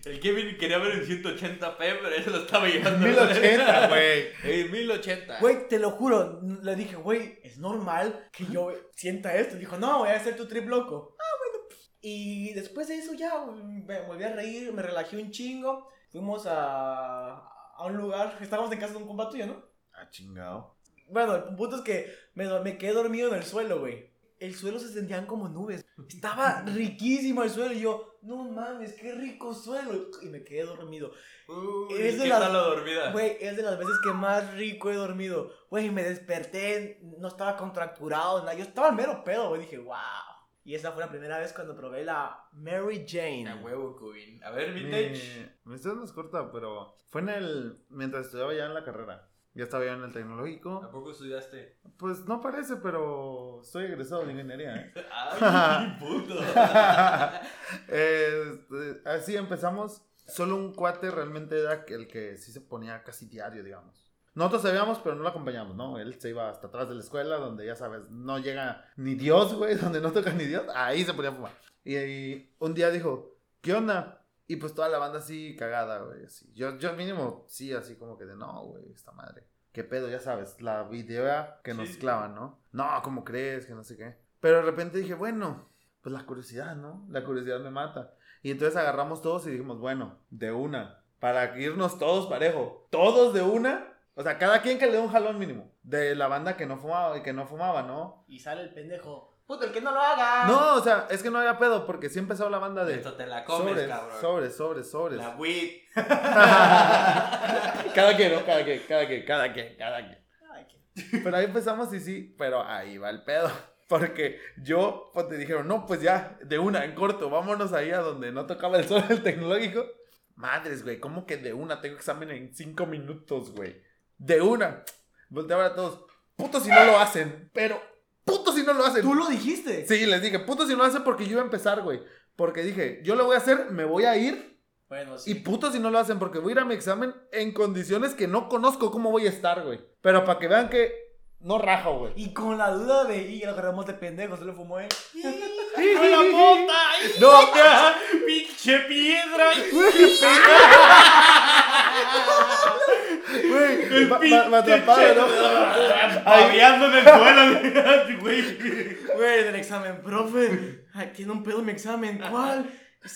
El Kevin quería ver en 180p, pero eso lo estaba llevando. 1080, güey. En 1080. Güey, te lo juro, le dije, güey, es normal que yo sienta esto. Dijo, no, voy a hacer tu trip loco. Ah, bueno. Y después de eso ya me volví a reír, me relajé un chingo. Fuimos a, a un lugar, estábamos en casa de un compa tuyo, ¿no? Ah, chingado. Bueno, el punto es que me, me quedé dormido en el suelo, güey. El suelo se sentían como nubes. Estaba riquísimo el suelo. Y yo, no mames, qué rico suelo. Y me quedé dormido. Uy, Es de ¿Qué las- tal la dormida? Güey, es de las veces que más rico he dormido. Güey, me desperté, no estaba contracturado, nada. Yo estaba al mero pedo, güey. Dije, wow. Y esa fue la primera vez cuando probé la Mary Jane. A huevo, Queen. A ver, vintage. Mi, mi historia es corta, pero fue en el. Mientras estudiaba ya en la carrera. Ya estaba ya en el ¿A tecnológico. poco estudiaste? Pues no parece, pero estoy egresado de ingeniería, ¿eh? Ay, puto. Este, así empezamos. Solo un cuate realmente era el que sí se ponía casi diario, digamos. Nosotros sabíamos, pero no lo acompañamos, ¿no? Él se iba hasta atrás de la escuela, donde ya sabes, no llega ni Dios, güey, donde no toca ni Dios. Ahí se ponía a fumar. Y, y un día dijo, ¿qué onda? Y pues toda la banda así cagada, güey, así. Yo, yo mínimo, sí, así como que de, no, güey, esta madre. ¿Qué pedo? Ya sabes, la idea que nos Sí. clavan, ¿no? No, ¿cómo crees? Que no sé qué. Pero de repente dije, bueno, pues la curiosidad, ¿no? La curiosidad me mata. Y entonces agarramos todos y dijimos, bueno, de una. Para irnos todos parejo. Todos de una. O sea, cada quien que le dé un jalón mínimo. De la banda que no fumaba y que no fumaba, ¿no? Y sale el pendejo. Puto, el que no lo haga. No, o sea, es que no había pedo porque sí empezó la banda de... Esto te la comes, sobres, cabrón. sobres, sobres, sobres. La weed. cada quien, ¿no? Cada quien, cada quien, cada quien, cada quien. Pero ahí empezamos y sí, pero ahí va el pedo. Porque yo, pues te dijeron, no, pues ya, de una, en corto, vámonos ahí a donde no tocaba el sol del tecnológico. Madres, güey, ¿cómo que de una? Tengo examen en cinco minutos, güey. De una. Volteaba a todos. Puto si no lo hacen, pero puto si no lo hacen. Tú lo dijiste. Sí, les dije, puto si no lo hacen porque yo iba a empezar, güey. Porque dije, yo lo voy a hacer, me voy a ir. Bueno, Y sí. puto si no lo hacen porque voy a ir a mi examen en condiciones que no conozco cómo voy a estar, güey. Pero para que vean que no rajo, güey. Y con la duda de, y lo agarramos de pendejo, se lo fumó él. ¡A la puta! No, ¡Pinche piedra! Güey, me atraparon, ¿no? En el suelo, güey. Güey, en el examen, profe. Tiene un pedo mi examen. ¿Cuál?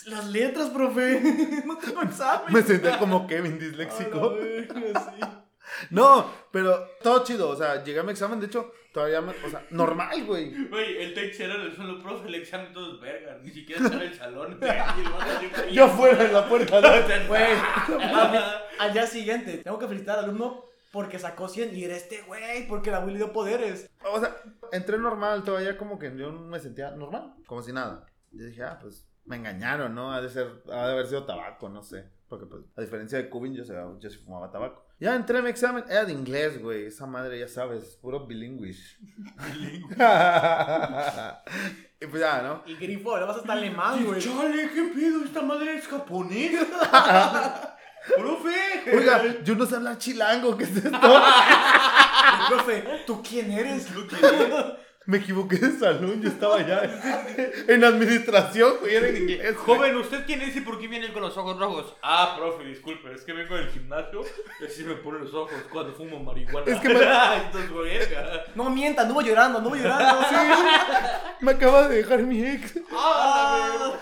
Las letras, profe. No tengo examen. Me senté como Kevin disléxico. verga, sí. No, pero todo chido. O sea, llegué a mi examen, de hecho, todavía me. O sea, normal, güey. Güey, el text era el suelo, profe, el examen todo es verga. Ni siquiera está en el salón. Yo afuera en la puerta, ¿no? Güey, al, día siguiente, tengo que felicitar al alumno porque sacó 100 y era este güey, porque la Willy dio poderes. O sea, entré normal, todavía como que yo me sentía normal, como si nada. Yo dije, ah, pues me engañaron, ¿no? Ha de ser, ha de haber sido tabaco, no sé. Porque, pues, a diferencia de Cubin, yo, sé- yo sí fumaba tabaco. Ya entré a mi examen, era de inglés, güey. Esa madre, ya sabes, puro bilingüish. y pues ya, ¿no? Y grifo, le vas hasta alemán, güey. Chale, ¿qué pedo? ¿Esta madre es japonesa? ¡Profe! Oiga, yo no sé hablar chilango, ¿qué es esto? Profe, ¿tú quién eres? Me equivoqué de salón, yo estaba ya en administración, güey, era en inglés. güey. Joven, ¿usted quién es y por qué viene con los ojos rojos? Ah, profe, disculpe, es que vengo del gimnasio y así me ponen los ojos cuando fumo marihuana. Es que me-. No mienta, anduvo llorando, anduvo llorando. Me acaba de dejar mi ex. Ah,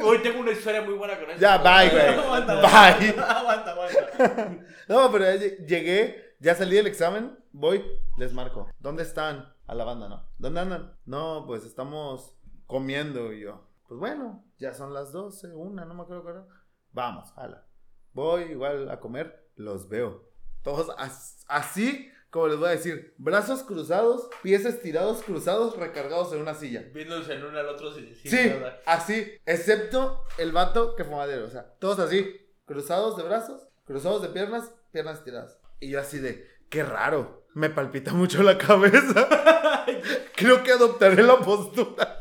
Hoy tengo una historia muy buena con eso. Ya, bye, güey. Aguanta, Bye. aguanta, aguanta. No, pero ya lle- llegué, ya salí del examen, voy, les marco. ¿Dónde están? A la banda, ¿no? ¿Dónde andan? No, pues estamos comiendo y yo. Pues bueno, ya son las 12, una, no me acuerdo hora. Vamos, hala. Voy igual a comer, los veo. Todos as- así, como les voy a decir, brazos cruzados, pies estirados, cruzados, recargados en una silla. Viéndose en uno al otro sin Sí, nada. así, excepto el vato que fumadero, o sea, todos así, cruzados de brazos, cruzados de piernas, piernas tiradas. Y yo así de, qué raro, me palpita mucho la cabeza. Creo que adoptaré la postura.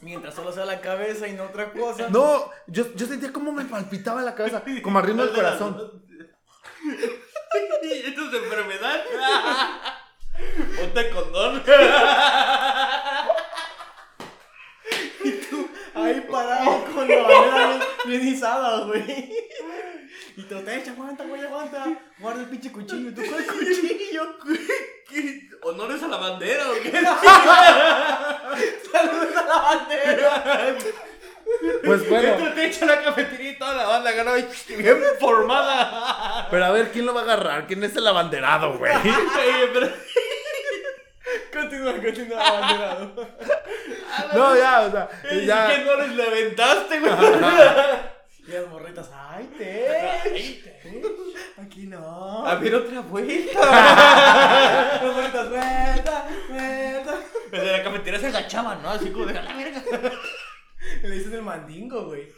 Mientras solo sea la cabeza y no otra cosa. No, yo, yo sentía como me palpitaba la cabeza, como arriba del corazón. ¿Esto es enfermedad? Ponte condón. Ahí parado con la bandera bien, bien izada, güey. Y te lo te echa, aguanta, güey, aguanta. Guarda el pinche cuchillo. ¿Tú cuál cuchillo? ¿Qué? ¿Honores a la bandera o qué? Saludos a la bandera. Pues bueno, Dentro te echa la cafetería y toda la banda ganó bien formada. Pero a ver, ¿quién lo va a agarrar? ¿Quién es el abanderado, güey? Continúa, continúa, abanderado. No, ya, o sea, ¿Y ya. qué no les levantaste, güey? Y las morritas, ay, te. Aquí no. A ver otra vuelta. Las morritas, vuelta, vuelta. Desde la cafetería se agachaban, ¿no? Así como de la verga. Le dicen el mandingo, güey.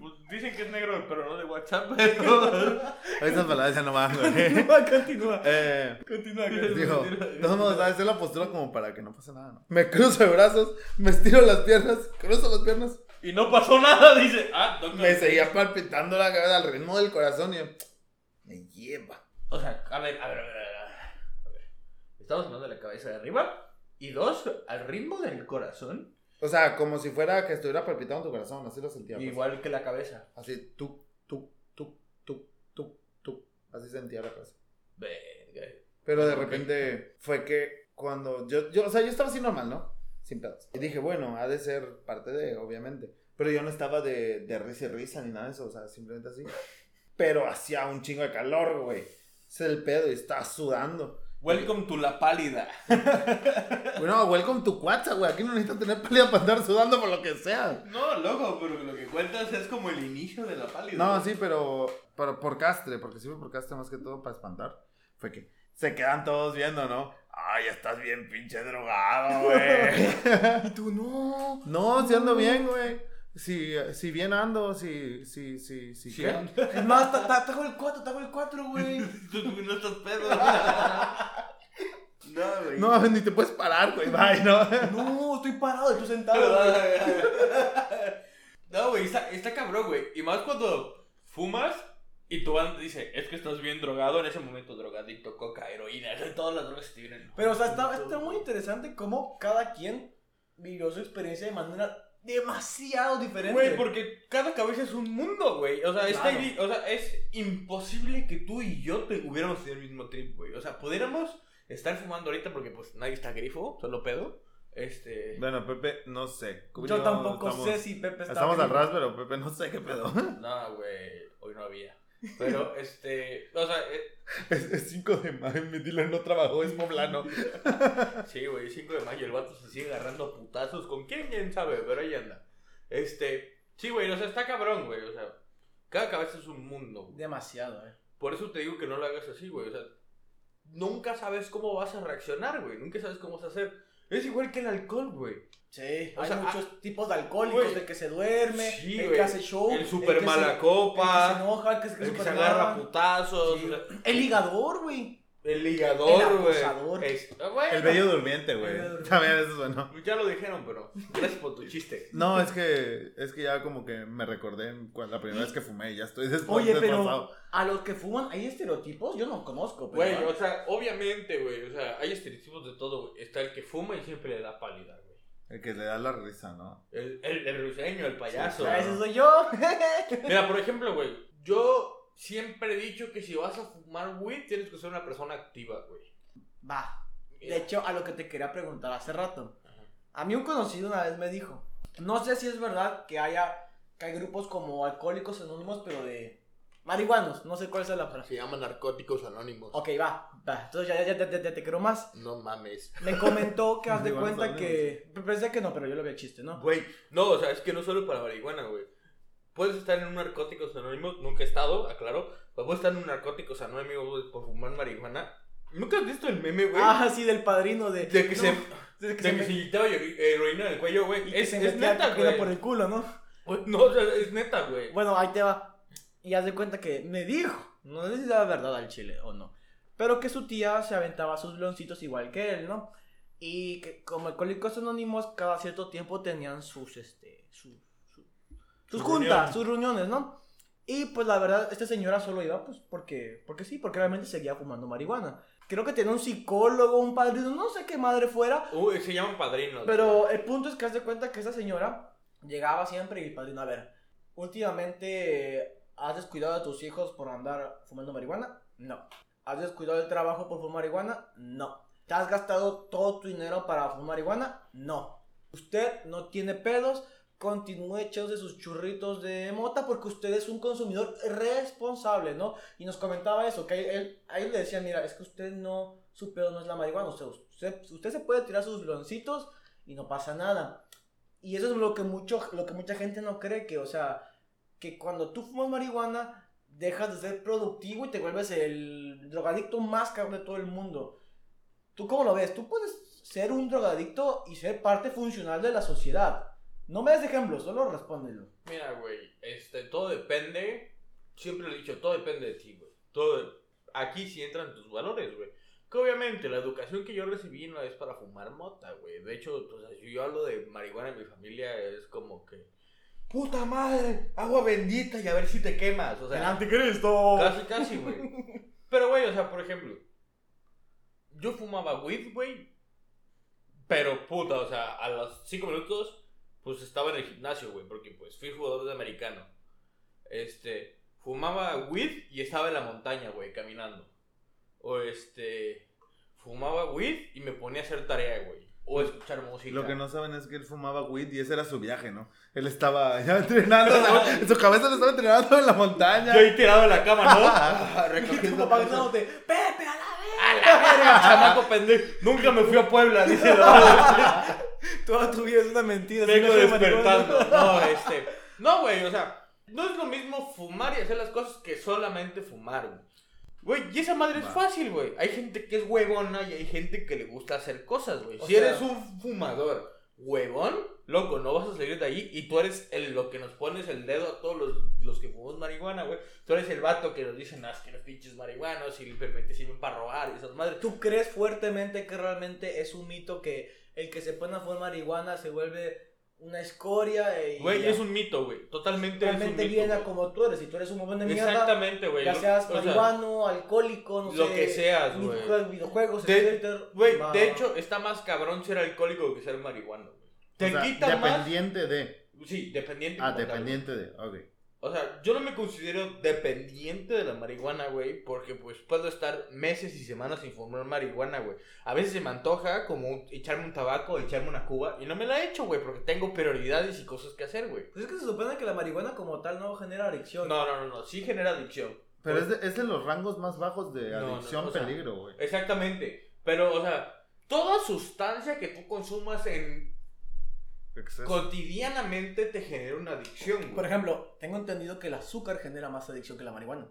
Pues dicen que es negro, pero no de WhatsApp, pero. Esas palabras ya no van, güey. Continúa, continúa. Eh, Continúa, continúa. dijo, todos modos, ¿sabes? Es la postura como para que no pase nada, ¿no? Me cruzo de brazos, me estiro las piernas, cruzo las piernas. Y no pasó nada, dice. Ah, doctor. Me seguía palpitando la cabeza al ritmo del corazón y yo, me lleva. O sea, a ver, a ver, a ver, a ver. Estamos hablando de la cabeza de arriba. Y dos, al ritmo del corazón. O sea, como si fuera que estuviera palpitando tu corazón, así lo sentía. pues. Igual que la cabeza. Así, tú, tú, tú, tú, tú, tú. Así sentía la cabeza. Verga. Pero de repente fue que cuando yo, yo, o sea, yo estaba así normal, ¿no? Sin pedos. Y dije, bueno, ha de ser parte de, obviamente. Pero yo no estaba de, de risa y risa ni nada de eso, o sea, simplemente así. Pero hacía un chingo de calor, güey. Ese es el pedo y estaba sudando. Welcome to la pálida. Bueno, welcome to WhatsApp, güey. Aquí no necesitas tener pálida para andar sudando por lo que sea. No, loco, pero lo que cuentas es como el inicio de la pálida. No, sí, pero, pero por castre, porque fue por castre más que todo para espantar. Fue que se quedan todos viendo, ¿no? Ay, estás bien pinche drogado, güey. Y tú, no. No, si ando bien, güey. Si, si bien ando, si, si, si, si, Sí, ¿qué? Es más, ta- ta- tajo el 4, tajo el 4, güey. Tú no estás pedo. no, güey. No, ni te puedes parar, güey. Bye, no. No, estoy parado y tú sentado. No, güey, está, está cabrón, güey. Y más cuando fumas y tu banda dice, es que estás bien drogado en ese momento, drogadicto, coca, heroína, todas las drogas que te vienen. Pero, o sea, está, está muy interesante cómo cada quien vivió su experiencia de manera demasiado diferente. Güey, porque cada cabeza es un mundo, güey. O sea, Claro. o sea, es imposible que tú y yo te hubiéramos tenido el mismo trip, güey. O sea, pudiéramos estar fumando ahorita porque pues nadie está grifo, solo pedo. Este. Bueno, Pepe, no sé. Yo tampoco sé si Pepe está. Estamos al ras, pero Pepe no sé qué pedo. No, güey, hoy no había. Pero, este. O sea, eh, Es, 5 de mayo, mi dealer no trabajó, es poblano. sí, güey, 5 de mayo el vato se sigue agarrando a putazos. ¿Con quién? ¿Quién sabe? Pero ahí anda. Este. Sí, güey, o sea, está cabrón, güey. O sea, cada cabeza es un mundo, güey. Demasiado, eh. Por eso te digo que no lo hagas así, güey. O sea, nunca sabes cómo vas a reaccionar, güey. Nunca sabes cómo vas a hacer. Es igual que el alcohol, güey. Sí, O hay sea, muchos tipos de alcohólicos, güey. el que se duerme, Sí, el güey. que hace show, El super se- mala el que se copa. enoja, el que se, El que se agarra putazos. Sí. o sea, El ligador, güey. El ligador, güey. ah, bueno, El bello durmiente, güey. También eso. Ya lo dijeron, pero gracias por tu chiste. No, es que, es que ya como que me recordé la primera vez que fumé y ya estoy después Oye, pero desfasado. a los que fuman, ¿hay estereotipos? Yo no conozco, pero. Güey, o sea, obviamente, güey. O sea, hay estereotipos de todo, güey. Está el que fuma y siempre le da pálida, güey. El que le da la risa, ¿no? El, el, el ruiseño, el payaso. Ah, ese soy yo. Mira, por ejemplo, güey, yo siempre he dicho que si vas a fumar weed, tienes que ser una persona activa, güey. Va. Mira. De hecho, a lo que te quería preguntar hace rato. Ajá. A mí un conocido una vez me dijo, no sé si es verdad que haya que hay grupos como alcohólicos anónimos, pero de marihuanos, no sé cuál es la frase. Se llaman narcóticos anónimos. Ok, va, va. Entonces ya, ya, ya, ya- te creo más. No mames. Me comentó que haz de cuenta que... Pensé que no, pero yo lo vi chiste, ¿no? Güey, no, o sea, es que no solo para marihuana, güey. Puedes estar en un narcóticos anónimos, nunca he estado, aclaro. Pero puedes estar en un narcóticos anónimos güey, por fumar marihuana. ¿Nunca has visto el meme, güey? Ah, sí, del padrino de... de que no, se, de que de se que me- se inyectaba hero- heroína en el cuello, güey. Es, es neta, güey. por el culo, ¿no? No, o sea, es neta, güey. Bueno, ahí te va. Y haz de cuenta que me dijo, no sé si era verdad al chile o no, pero que su tía se aventaba sus bloncitos igual que él, ¿no? Y que como alcohólicos anónimos cada cierto tiempo tenían sus, este, su- su- sus Sus juntas, sus reuniones, ¿no? Y pues la verdad, esta señora solo iba pues porque, porque sí, porque realmente seguía fumando marihuana. Creo que tenía un psicólogo, un padrino, no sé qué madre fuera, Uy, se llaman padrinos. pero el punto es que haz de cuenta que esa señora llegaba siempre y el padrino, a ver, últimamente has descuidado a tus hijos por andar fumando marihuana? No. ¿Has descuidado el trabajo por fumar marihuana? No. ¿Te has gastado todo tu dinero para fumar marihuana? No. Usted no tiene pedos continúe echándose sus churritos de mota porque usted es un consumidor responsable, ¿no? Y nos comentaba eso, que él, a él le decía, mira, es que usted no, su pedo no es la marihuana, usted, usted, usted se puede tirar sus bloncitos y no pasa nada. Y eso es lo que, mucho, lo que mucha gente no cree, que, o sea, que cuando tú fumas marihuana, dejas de ser productivo y te vuelves el drogadicto más caro de todo el mundo. ¿Tú cómo lo ves? Tú puedes ser un drogadicto y ser parte funcional de la sociedad. No me des ejemplos, solo respóndelo. Mira, güey, este, todo depende. Siempre lo he dicho, todo depende de ti, güey. Todo, aquí sí entran tus valores, güey. Que obviamente la educación que yo recibí no es para fumar mota, güey. De hecho, o sea, yo hablo de marihuana en mi familia, es como que. ¡Puta madre! ¡Agua bendita! Y a ver si te quemas. O ¡El sea, anticristo! casi, casi, güey. Pero, güey, o sea, por ejemplo, yo fumaba weed, güey. Pero, puta, o sea, a los 5 minutos, pues estaba en el gimnasio, güey. Porque, pues, fui jugador de americano. Este, fumaba weed y estaba en la montaña, güey, caminando. O, este, fumaba weed y me ponía a hacer tarea, güey. O escuchar música. Lo que no saben es que él fumaba weed y ese era su viaje, ¿no? Él estaba ya entrenando, en su cabeza lo estaba entrenando en la montaña. Yo ahí tirado en la cama, ¿no? Y tu Recogiendo papá cosas. gritándote, ¡Pepe, a la vez! A la verga, chamaco pendejo. Nunca me fui a Puebla, dice Toda tu vida es una mentira. Vengo despertando. No, este. No, güey, o sea, no es lo mismo fumar y hacer las cosas que solamente fumar, güey. Güey, y esa madre es fácil, güey. Hay gente que es huevona y hay gente que le gusta hacer cosas, güey. Si sea- eres un fumador huevón, loco, no vas a salir de ahí y tú eres el, lo que nos pones el dedo a todos los, los que fumamos marihuana, güey. Tú eres el vato que nos dicen, ah, es que los pinches marihuanos y permite sirven para robar y esas madres. ¿Tú crees fuertemente que realmente es un mito que el que se pone a fumar marihuana se vuelve una escoria y Güey, es un mito, güey. Totalmente mito. viene a como tú eres? Si tú eres un buen de mierda, Exactamente, güey. ya Lo- seas marihuano, alcohólico, no lo sé, que seas, güey. videojue- videojuegos, De- etcétera, Güey, de hecho, está más cabrón ser alcohólico que ser marihuano. Te O sea, quita más. dependiente de. Sí, dependiente. Ah, como tal, dependiente de. Ok. O sea, yo no me considero dependiente de la marihuana, güey, porque pues puedo estar meses y semanas sin fumar marihuana, güey. A veces se me antoja como echarme un tabaco, echarme una cuba, y no me la he hecho, güey, porque tengo prioridades y cosas que hacer, güey. Pues es que se supone que la marihuana como tal no genera adicción. No, no, no, no, sí genera adicción. Pero es de, es de los rangos más bajos de No, no, adicción o sea, peligro, güey. Exactamente. Pero, o sea, toda sustancia que tú consumas en Exceso. cotidianamente te genera una adicción, güey. Por ejemplo, tengo entendido que el azúcar genera más adicción que la marihuana.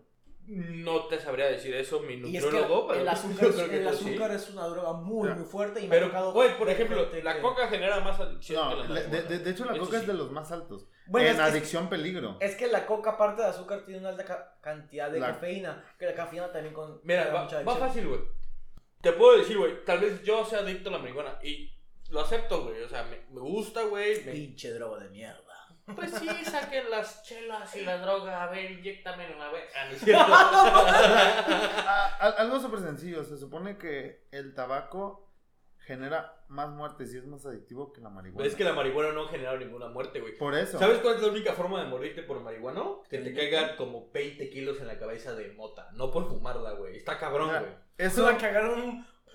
No te sabría decir eso mi Y es que nutriólogo, el pero azúcar, es, el sí. azúcar es una droga muy, muy fuerte y me Pero, tocado güey, por ejemplo, la que- coca genera más adicción que No, la de, marihuana. de- de hecho la Eso coca es de los más altos. Bueno, en es que- adicción peligro. Es que la coca, aparte de azúcar, tiene una alta ca- cantidad de La- cafeína. Que la cafeína también con. Mira, va, mucha va fácil, güey. Te puedo decir, güey, tal vez yo sea adicto a la marihuana y lo acepto, güey. O sea, me, me gusta, güey. me- Pinche droga de mierda. Pues sí, saquen las chelas y la droga. A ver, inyectame en la vez. Ah. Ah, algo súper sencillo. Se supone que el tabaco genera más muertes y es más adictivo que la marihuana. es que la marihuana no genera ninguna muerte, güey. Por eso. ¿Sabes cuál es la única forma de morirte por marihuana? Que te caigan como 20 kilos en la cabeza de mota. No por fumarla, güey. Está cabrón, güey. Eso Eso, va a cagar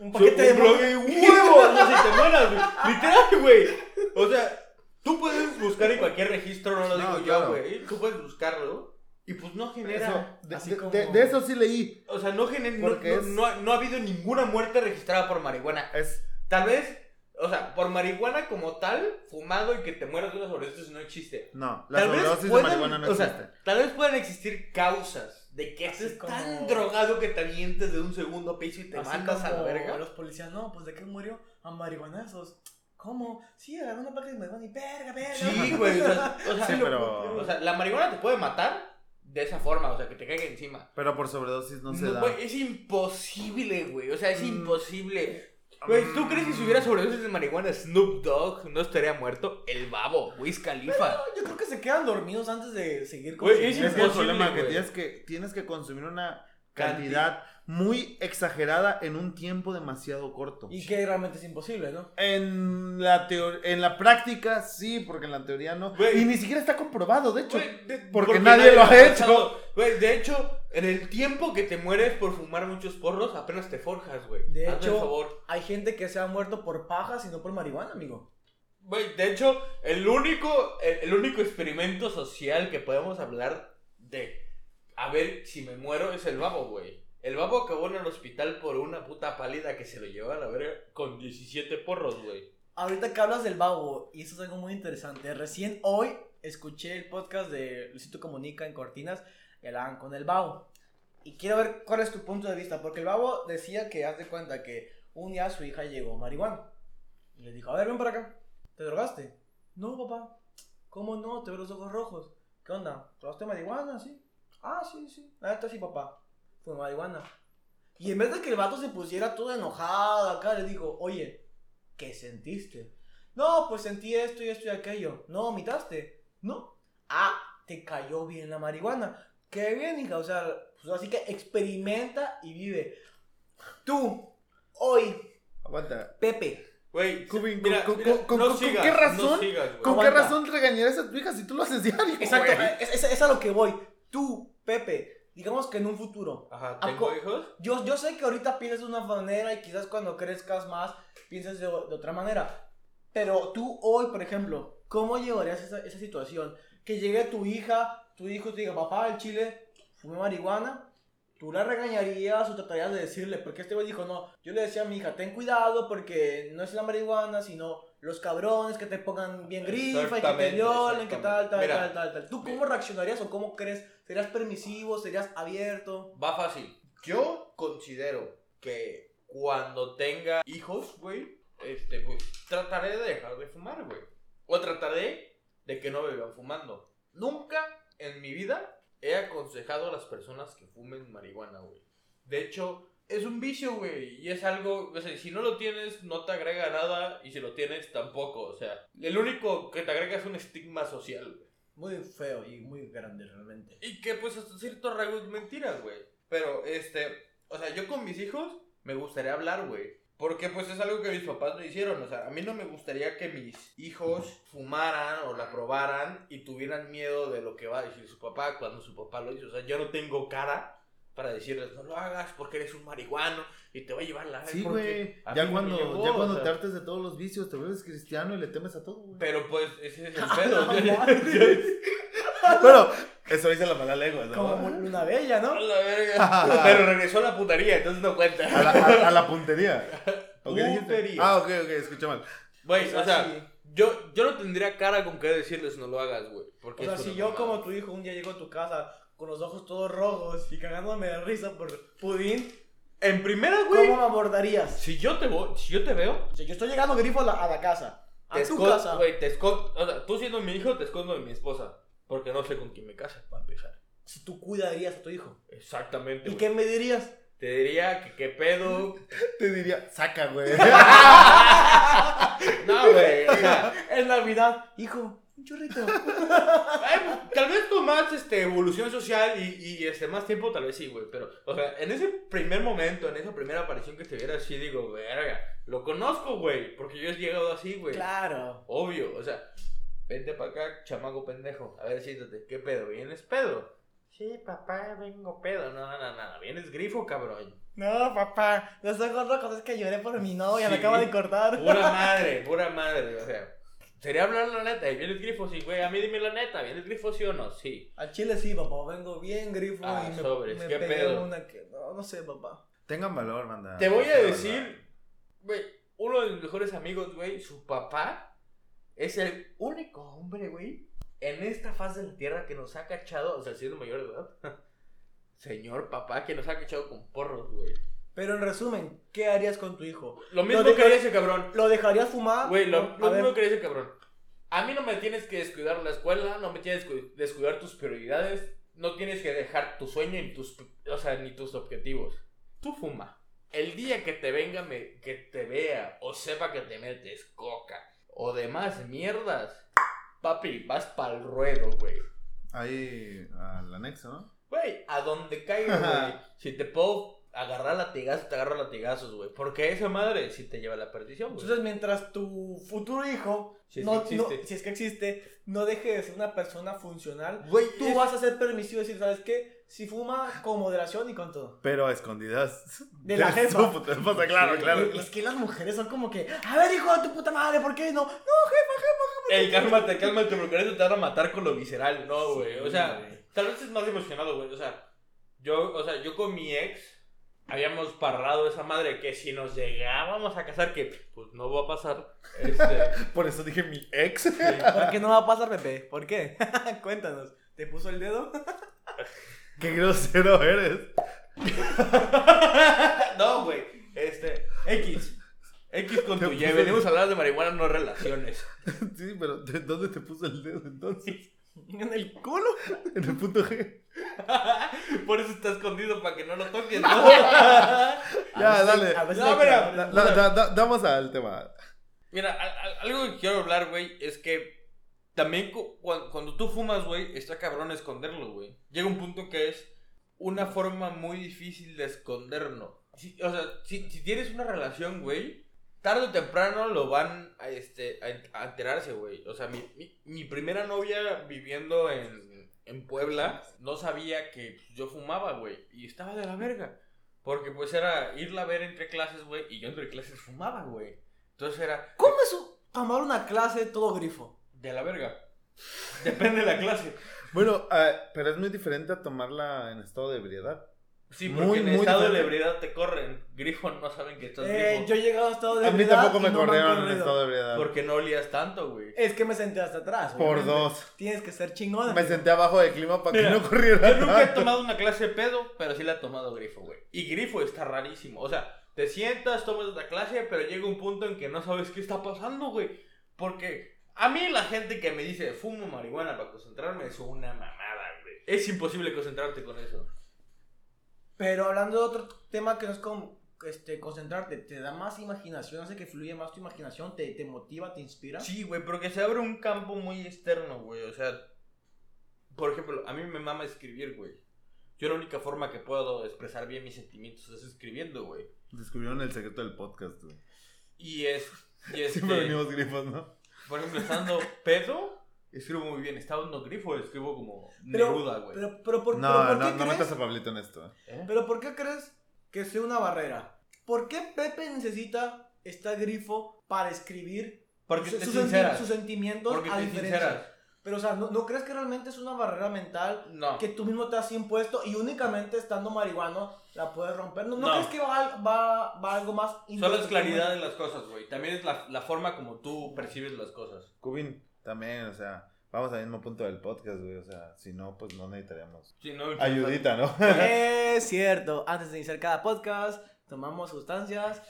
un, Paquete de mota. huevos, no si te mueras, güey. Literal, güey. O sea, tú puedes buscar en cualquier registro, no lo No, digo claro. yo, güey. Tú puedes buscarlo y pues no genera. eso- de, así de- como- de- de eso sí leí. O sea, no genera. No, es- no ha- no ha habido ninguna muerte registrada por marihuana. Es Tal vez, o sea, por marihuana como tal, fumado y que te mueras de una sobredosis no existe. no, la Tal vez sobredosis de marihuana no o sea, existe. tal vez puedan existir causas de que Así estés como- tan drogado que te avientes de un segundo piso y te Así mandas a la verga. Los policías, no, pues de qué murió a marihuanazos. ¿Cómo? Sí, agarró una placa de marihuana y verga, verga. Sí, güey. O sea, o sea, Sí, lo pero- o sea, la marihuana te puede matar de esa forma, o sea, que te caiga encima. Pero por sobredosis no se No, da. güey, es imposible, güey. O sea, es Mm. imposible. Güey, ¿tú crees que si hubiera sobredosis de marihuana Snoop Dogg no estaría muerto? El babo, Wiz Khalifa. No, yo creo que se quedan dormidos antes de seguir Güey, consumiendo. Es el problema que tienes que tienes que consumir una Canti- cantidad muy exagerada en un tiempo demasiado corto. Y que realmente es imposible, ¿no? En la en la práctica sí, porque en la teoría no. Y ni siquiera está comprobado, de hecho. De- porque nadie lo ha pasado. Güey, de hecho, en el tiempo que te mueres por fumar muchos porros, apenas te forjas, güey. De Hazme hecho- favor. Hay gente que se ha muerto por pajas y no por marihuana, amigo. Güey, de hecho, el único, el, el único experimento social que podemos hablar de a ver si me muero es el babo, güey. El babo acabó en el hospital por una puta pálida que se lo llevó a la verga con 17 porros, güey. Ahorita que hablas del babo, y eso es algo muy interesante. Recién hoy escuché el podcast de Luisito Comunica en Cortinas, hablaban con el babo. Y quiero ver cuál es tu punto de vista, porque el babo decía que, haz de cuenta que un día su hija llegó marihuana. Y le dijo, a ver, ven para acá. ¿Te drogaste? No, papá. ¿Cómo no? Te veo los ojos rojos. ¿Qué onda? ¿Probaste marihuana? Sí. Ah, sí, sí. La neta sí, papá. Fue marihuana. Y en vez de que el vato se pusiera todo enojado acá, le dijo, oye, ¿qué sentiste? No, pues sentí esto y esto y aquello. ¿No vomitaste? No. Ah, te cayó bien la marihuana. Qué bien, hija. O sea, pues así que experimenta y vive. Tú, hoy, Aguanta. Pepe, Güey, Cubin, mira, ¿con- mira, con- con- no con- con sigas, qué no razón? sigas, güey. ¿Con Aguanta. qué razón regañarías a tu hija si tú lo haces diario? Exacto, es, es- es a lo que voy. Tú, Pepe, digamos que en un futuro. Ajá, ¿A ¿tengo hijos? Yo, yo sé que ahorita piensas de una manera y quizás cuando crezcas más pienses de, de otra manera. Pero tú hoy, por ejemplo, ¿cómo llevarías esa, esa situación? Que llegue tu hija, tu hijo te diga, papá, el chile fumé marihuana. Tú la regañarías o tratarías de decirle, porque este güey dijo, no, yo le decía a mi hija, ten cuidado porque no es la marihuana, sino los cabrones que te pongan bien grifa y que te violen, que tal, tal, Mira, tal, tal, tal. ¿Tú cómo reaccionarías o cómo crees? ¿Serías permisivo? ¿Serías abierto? Va fácil. Yo considero que cuando tenga hijos, güey, este, pues trataré de dejar de fumar, güey. O trataré de que no beban fumando. Nunca en mi vida he aconsejado a las personas que fumen marihuana, güey. De hecho, es un vicio, güey. Y es algo, o sea, si no lo tienes, no te agrega nada. Y si lo tienes, tampoco. O sea, el único que te agrega es un estigma social, güey. Muy feo y muy grande realmente. Y que pues hasta cierto rasgo es mentira, güey. Pero, este, o sea, yo con mis hijos me gustaría hablar, güey. Porque pues es algo que mis papás no hicieron. O sea, a mí no me gustaría que mis hijos fumaran o la probaran y tuvieran miedo de lo que va a decir su papá cuando su papá lo hizo. O sea, yo no tengo cara para decirles, no lo hagas porque eres un marihuano y te va a llevar la Sí, güey. Ya cuando, llevó, ya o cuando sea. te hartes de todos los vicios, te vuelves cristiano y le temes a todo, güey. Pero pues ese es el pedo. Bueno, eso dice la mala lengua, ¿no? Como una bella, A ¿no? la verga. Pero regresó a la putería, entonces no cuenta. A la, a- a la puntería. Puntería. Ah, ok, ok, escuché mal. Güey, o sea, sí. yo, yo no tendría cara con qué decirles no lo hagas, güey. O sea, si yo como tu hijo un día llego a tu casa con los ojos todos rojos y cagándome de risa por pudín, En primera, güey. ¿cómo me abordarías? Si yo te voy, si yo te veo, O sea, yo estoy llegando grifo a la, a la casa. A te tu escondo, casa. güey, te escondo. O sea, tú siendo mi hijo, te escondo de mi esposa. Porque no sé con quién me casa, para empezar. Si tú cuidarías a tu hijo. Exactamente. ¿Y güey. qué me dirías? Te diría que qué pedo. Te diría, saca, güey. No, güey. O sea, En Navidad, hijo, un churrito. ay, pues, tal vez con más este, evolución social y, y este, más tiempo, tal vez sí, güey. Pero, o sea, en ese primer momento, en esa primera aparición que te viera así, digo, verga, lo conozco, güey. Porque yo he llegado así, güey. Claro. Obvio, o sea, vente para acá, chamaco pendejo. A ver, siéntate. ¿Qué pedo? ¿Vienes pedo? Sí, papá, vengo pedo. No, no, no, no. Vienes grifo, cabrón. No, papá, los ojos rojos es que lloré por mi novia, me acaba de cortar. Pura madre, pura madre. O sea, sería hablar la neta. ¿Y vienes grifo? Sí, güey. A mí dime la neta. ¿Vienes grifo sí o no? Sí. Al chile sí, papá, vengo bien grifo Ah, y me, sobres, me ¿qué pedo? una que... No, no sé, papá. Tengan valor, banda. Te voy a decir, güey, uno de mis mejores amigos, güey, su papá es el único hombre, güey, en esta faz de la tierra que nos ha cachado, o sea, siendo mayor de edad. Señor papá, que nos ha cachado con porros, güey. Pero en resumen, ¿qué harías con tu hijo? Lo mismo que haría ese cabrón. ¿Lo dejarías fumar? Güey, lo, lo mismo que haría ese cabrón. A mí no me tienes que descuidar la escuela, no me tienes que descuidar tus prioridades, no tienes que dejar tu sueño ni tus, o sea, ni tus objetivos. Tú fuma. El día que te venga, me- que te vea o sepa que te metes coca o demás mierdas, papi, vas pa'l ruedo, güey. Ahí al anexo, ¿no? Güey, a donde caiga, güey. Si te puedo agarrar latigazos, te agarro latigazos, güey. Porque esa madre sí te lleva a la perdición, güey. Entonces, mientras tu futuro hijo, Si es no, que no- existe. si es que existe, no deje de ser una persona funcional, Güey, tú es- vas a ser permisivo y decir, ¿sabes qué? Si fuma, con moderación y con todo. Pero a escondidas. De la su jefa. puta esposa, claro, Sí, claro. Es que las mujeres son como que, a ver, hijo de tu puta madre, ¿por qué no? No, jefa, jefa, Ey, cálmate, cálmate, porque te van a matar con lo visceral, no, güey. o sea, güey. tal vez es más emocionado, güey. O sea, yo, o sea, yo con mi ex habíamos parrado esa madre que si nos llegábamos a casar, que pues no va a pasar. Este, Por eso dije mi ex. ¿Por qué no va a pasar, Pepe? ¿Por qué? Cuéntanos. ¿Te puso el dedo? Qué grosero eres. no, güey. Este, X. X con tu Y. Venimos a hablar de marihuana, no relaciones. Sí, pero ¿de dónde te puso el dedo entonces? ¿En el culo? En el punto G. Por eso está escondido para que no lo toques, ¿no? Ya, A dale. a No, mira, da- da- Damos al tema. Mira, a- a- algo que quiero hablar, güey, es que también cu- cuan- cuando, tú fumas, güey, está cabrón esconderlo, güey. Llega un punto que es una forma muy difícil de esconderlo. Si- o sea, si, si tienes una relación, güey, tarde o temprano lo van a, este, a, enterarse, güey. O sea, mi, mi, mi primera novia viviendo en, en Puebla no sabía que yo fumaba, güey. Y estaba de la verga. Porque pues era irla a ver entre clases, güey, y yo entre clases fumaba, güey. Entonces era, ¿Cómo es tomar una clase todo grifo? de la verga. Depende de la clase. Bueno, ah, pero es muy diferente a tomarla en estado de ebriedad. Sí, porque Muy, en muy estado de ebriedad te corren. Grifo no saben que estás Eh, grifo. yo he llegado a estado de A mí ebriedad tampoco me no corrieron en estado de ebriedad. Porque no olías tanto, güey. Es que me senté hasta atrás. Por obviamente. dos. Tienes que ser chingón. Me senté abajo del clima para que no corriera. Yo nunca he tomado una clase de pedo, pero sí la he tomado grifo, güey. Y grifo está rarísimo. O sea, te sientas, tomas la clase, pero llega un punto en que no sabes qué está pasando, güey. Porque a mí la gente que me dice fumo marihuana para concentrarme es una mamada, güey. Es imposible concentrarte con eso. Pero hablando de otro tema que no es como este, concentrarte, te da más imaginación, hace que fluya más tu imaginación, te, te motiva, te inspira. Sí, güey, pero que se abre un campo muy externo, güey. O sea, por ejemplo, a mí me mama escribir, güey. Yo la única forma que puedo expresar bien mis sentimientos es escribiendo, güey. Descubrieron el secreto del podcast, güey. Y es... Y este, Siempre venimos grifos, ¿no? Por ejemplo, estando pedo, escribo muy bien. Estando grifo, escribo como Pero, Neruda, güey. pero, pero, por, No, pero ¿por no, qué no crees? metas a Pablito en esto. eh. ¿Eh? Pero ¿por qué crees que sea una barrera? ¿Por qué Pepe necesita estar grifo para escribir Porque su- te sus, senti- sinceras. sus sentimientos Porque a te diferencia? sinceras. Pero, o sea, ¿no, ¿no crees que realmente es una barrera mental No. que tú mismo te has impuesto y únicamente estando marihuano la puedes romper? ¿No, no No. crees que va, va, va algo más? Solo es claridad en las cosas, güey. También es la, la forma como tú percibes las cosas. Cubin, también, o sea, vamos al mismo punto del podcast, güey. O sea, si no, pues no necesitaríamos Sí, no, ayudita, ¿no? Es cierto, antes de iniciar cada podcast, tomamos sustancias.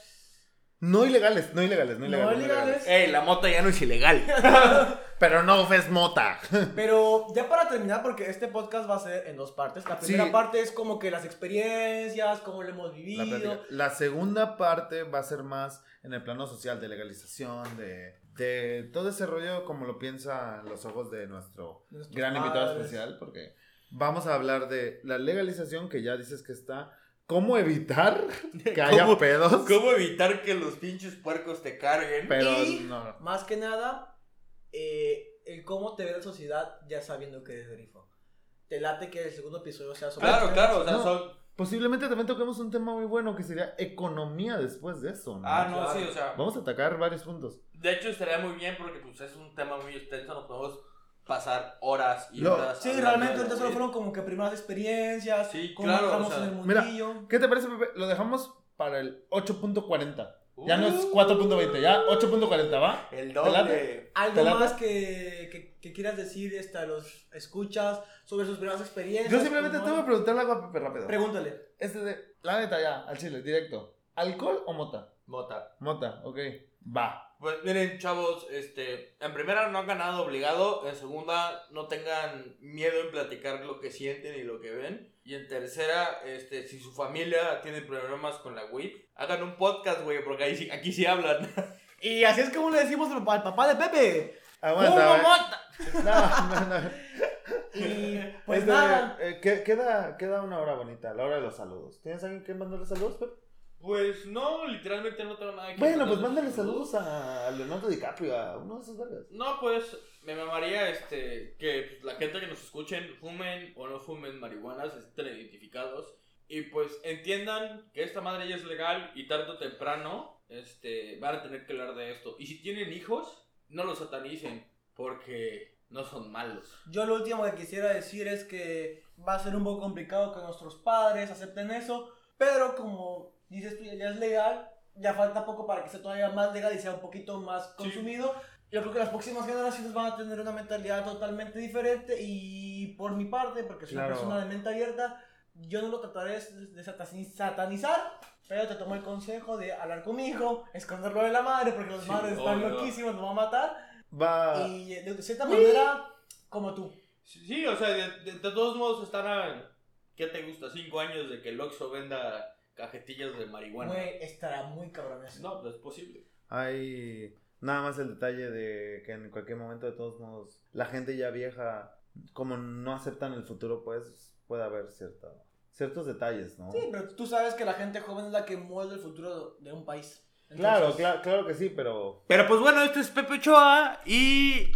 No ilegales, no ilegales, no No ilegales. ilegales. Ey, la mota ya no es ilegal. Pero no es mota. Pero ya para terminar, porque este podcast va a ser en dos partes. La primera Sí. parte es como que las experiencias, cómo lo hemos La, vivido. plática. La segunda parte va a ser más en el plano social, de legalización, de, de todo ese rollo como lo piensa los ojos de nuestro Nuestros gran invitado especial, porque vamos a hablar de la legalización que ya dices que está. ¿Cómo evitar que haya ¿Cómo- pedos? ¿Cómo evitar que los pinches puercos te carguen? Pero Y- no. Más que nada, eh, el cómo te ve la sociedad ya sabiendo que eres grifo. Te late que el segundo episodio sea sobre Claro, claro, o sea, No. son... Posiblemente también toquemos un tema muy bueno que sería economía después de eso. ¿no? Ah, no, Claro. sí, o sea... Vamos a atacar varios puntos. De hecho, estaría muy bien porque pues es un tema muy extenso, nos podemos pasar horas y horas. Sí, realmente la solo fueron como que primeras experiencias, Sí, cómo claro, entramos o sea, en el mira, mundillo. ¿Qué te parece, Pepe? Lo dejamos para el 8.40. Ya no es Uh. 4.20, ya 8.40, ¿va? El doble. ¿Algo más que, que, que quieras decir este, a los escuchas sobre sus primeras experiencias? Yo simplemente ¿Cómo tengo que preguntarle algo a Pepe rápido. Pregúntale. Este de, la neta ya, al chile, directo. ¿Alcohol o mota? Mota. Mota, ok. Va. Pues miren, chavos, este, en primera no han ganado obligado, en segunda no tengan miedo en platicar lo que sienten y lo que ven, y en tercera, este, si su familia tiene problemas con la weed, hagan un podcast, güey, porque ahí sí, aquí sí hablan. Y así es como le decimos al papá, al papá de Pepe. Aguanta. Y pues Este, nada. eh, que- queda, queda una hora bonita, la hora de los saludos. ¿Tienes alguien que mandarle saludos, Pep? Pues no, literalmente no tengo nada que Bueno, pues mándale saludos a, a Leonardo DiCaprio, a uno de esos vergas. No, pues me mamaría este, que pues, la gente que nos escuchen fumen o no fumen marihuana, se sienten identificados y pues entiendan que esta madre ya es legal y tarde o temprano este, van a tener que hablar de esto. Y si tienen hijos, no los satanicen porque no son malos. Yo lo último que quisiera decir es que va a ser un poco complicado que nuestros padres acepten eso, pero como dices tú, ya es legal, ya falta poco para que sea todavía más legal y sea un poquito más consumido. Yo creo que las próximas generaciones van a tener una mentalidad totalmente diferente y por mi parte, porque soy Claro. una persona de mente abierta, yo no lo trataré de, de satani- satanizar, pero te tomo el consejo de hablar con mi hijo, esconderlo de la madre, porque Sí, madres están obvio. loquísimas, nos va a matar. Va. Y de, cierta manera, como tú. Sí, sí, o sea, de, de- de todos modos están a, ¿qué te gusta? Cinco años de que el Oxxo venda cajetillas de marihuana. Güey, estará muy cabrón eso. No, pues es posible. Hay nada más el detalle de que en cualquier momento, de todos modos, la gente ya vieja, como no aceptan el futuro, pues puede haber cierta, ciertos detalles, ¿no? Sí, pero tú sabes que la gente joven es la que molde el futuro de un país. Claro, Entonces, claro, claro que sí, pero Pero pues bueno, este es Pepe Ochoa y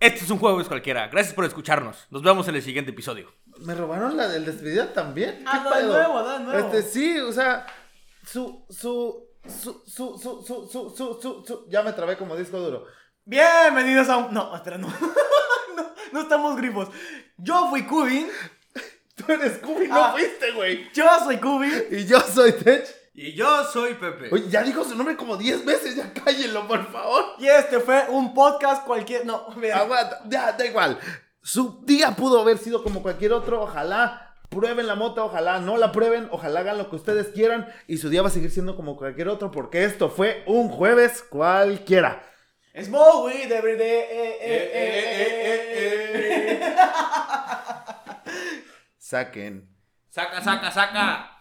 este es un juego es cualquiera. Gracias por escucharnos. Nos vemos en el siguiente episodio. Me robaron la del despedida también. Ah, ¿Qué no, de nuevo, de nuevo. Este sí, o sea, su su su su su su su su su, su- ya me trabé como disco duro. Bienvenidos a un... No, espera, no. no. No estamos grifos. Yo fui Kubin. Tú eres Scooby, no Ah. fuiste, güey. Yo soy Kubin. Y yo soy Tech. Y yo soy Pepe. Oye, ya dijo su nombre como 10 veces, ya cállenlo, por favor. Y este fue un podcast cualquier... No, mira. Aguanta, ya, da igual. Su día pudo haber sido como cualquier otro. Ojalá prueben la moto, ojalá no la prueben, ojalá hagan lo que ustedes quieran. Y su día va a seguir siendo como cualquier otro, porque esto fue un jueves cualquiera. Small weed every day. eh, eh, Eh, eh, eh, eh, eh. Saquen. Saca, saca, saca.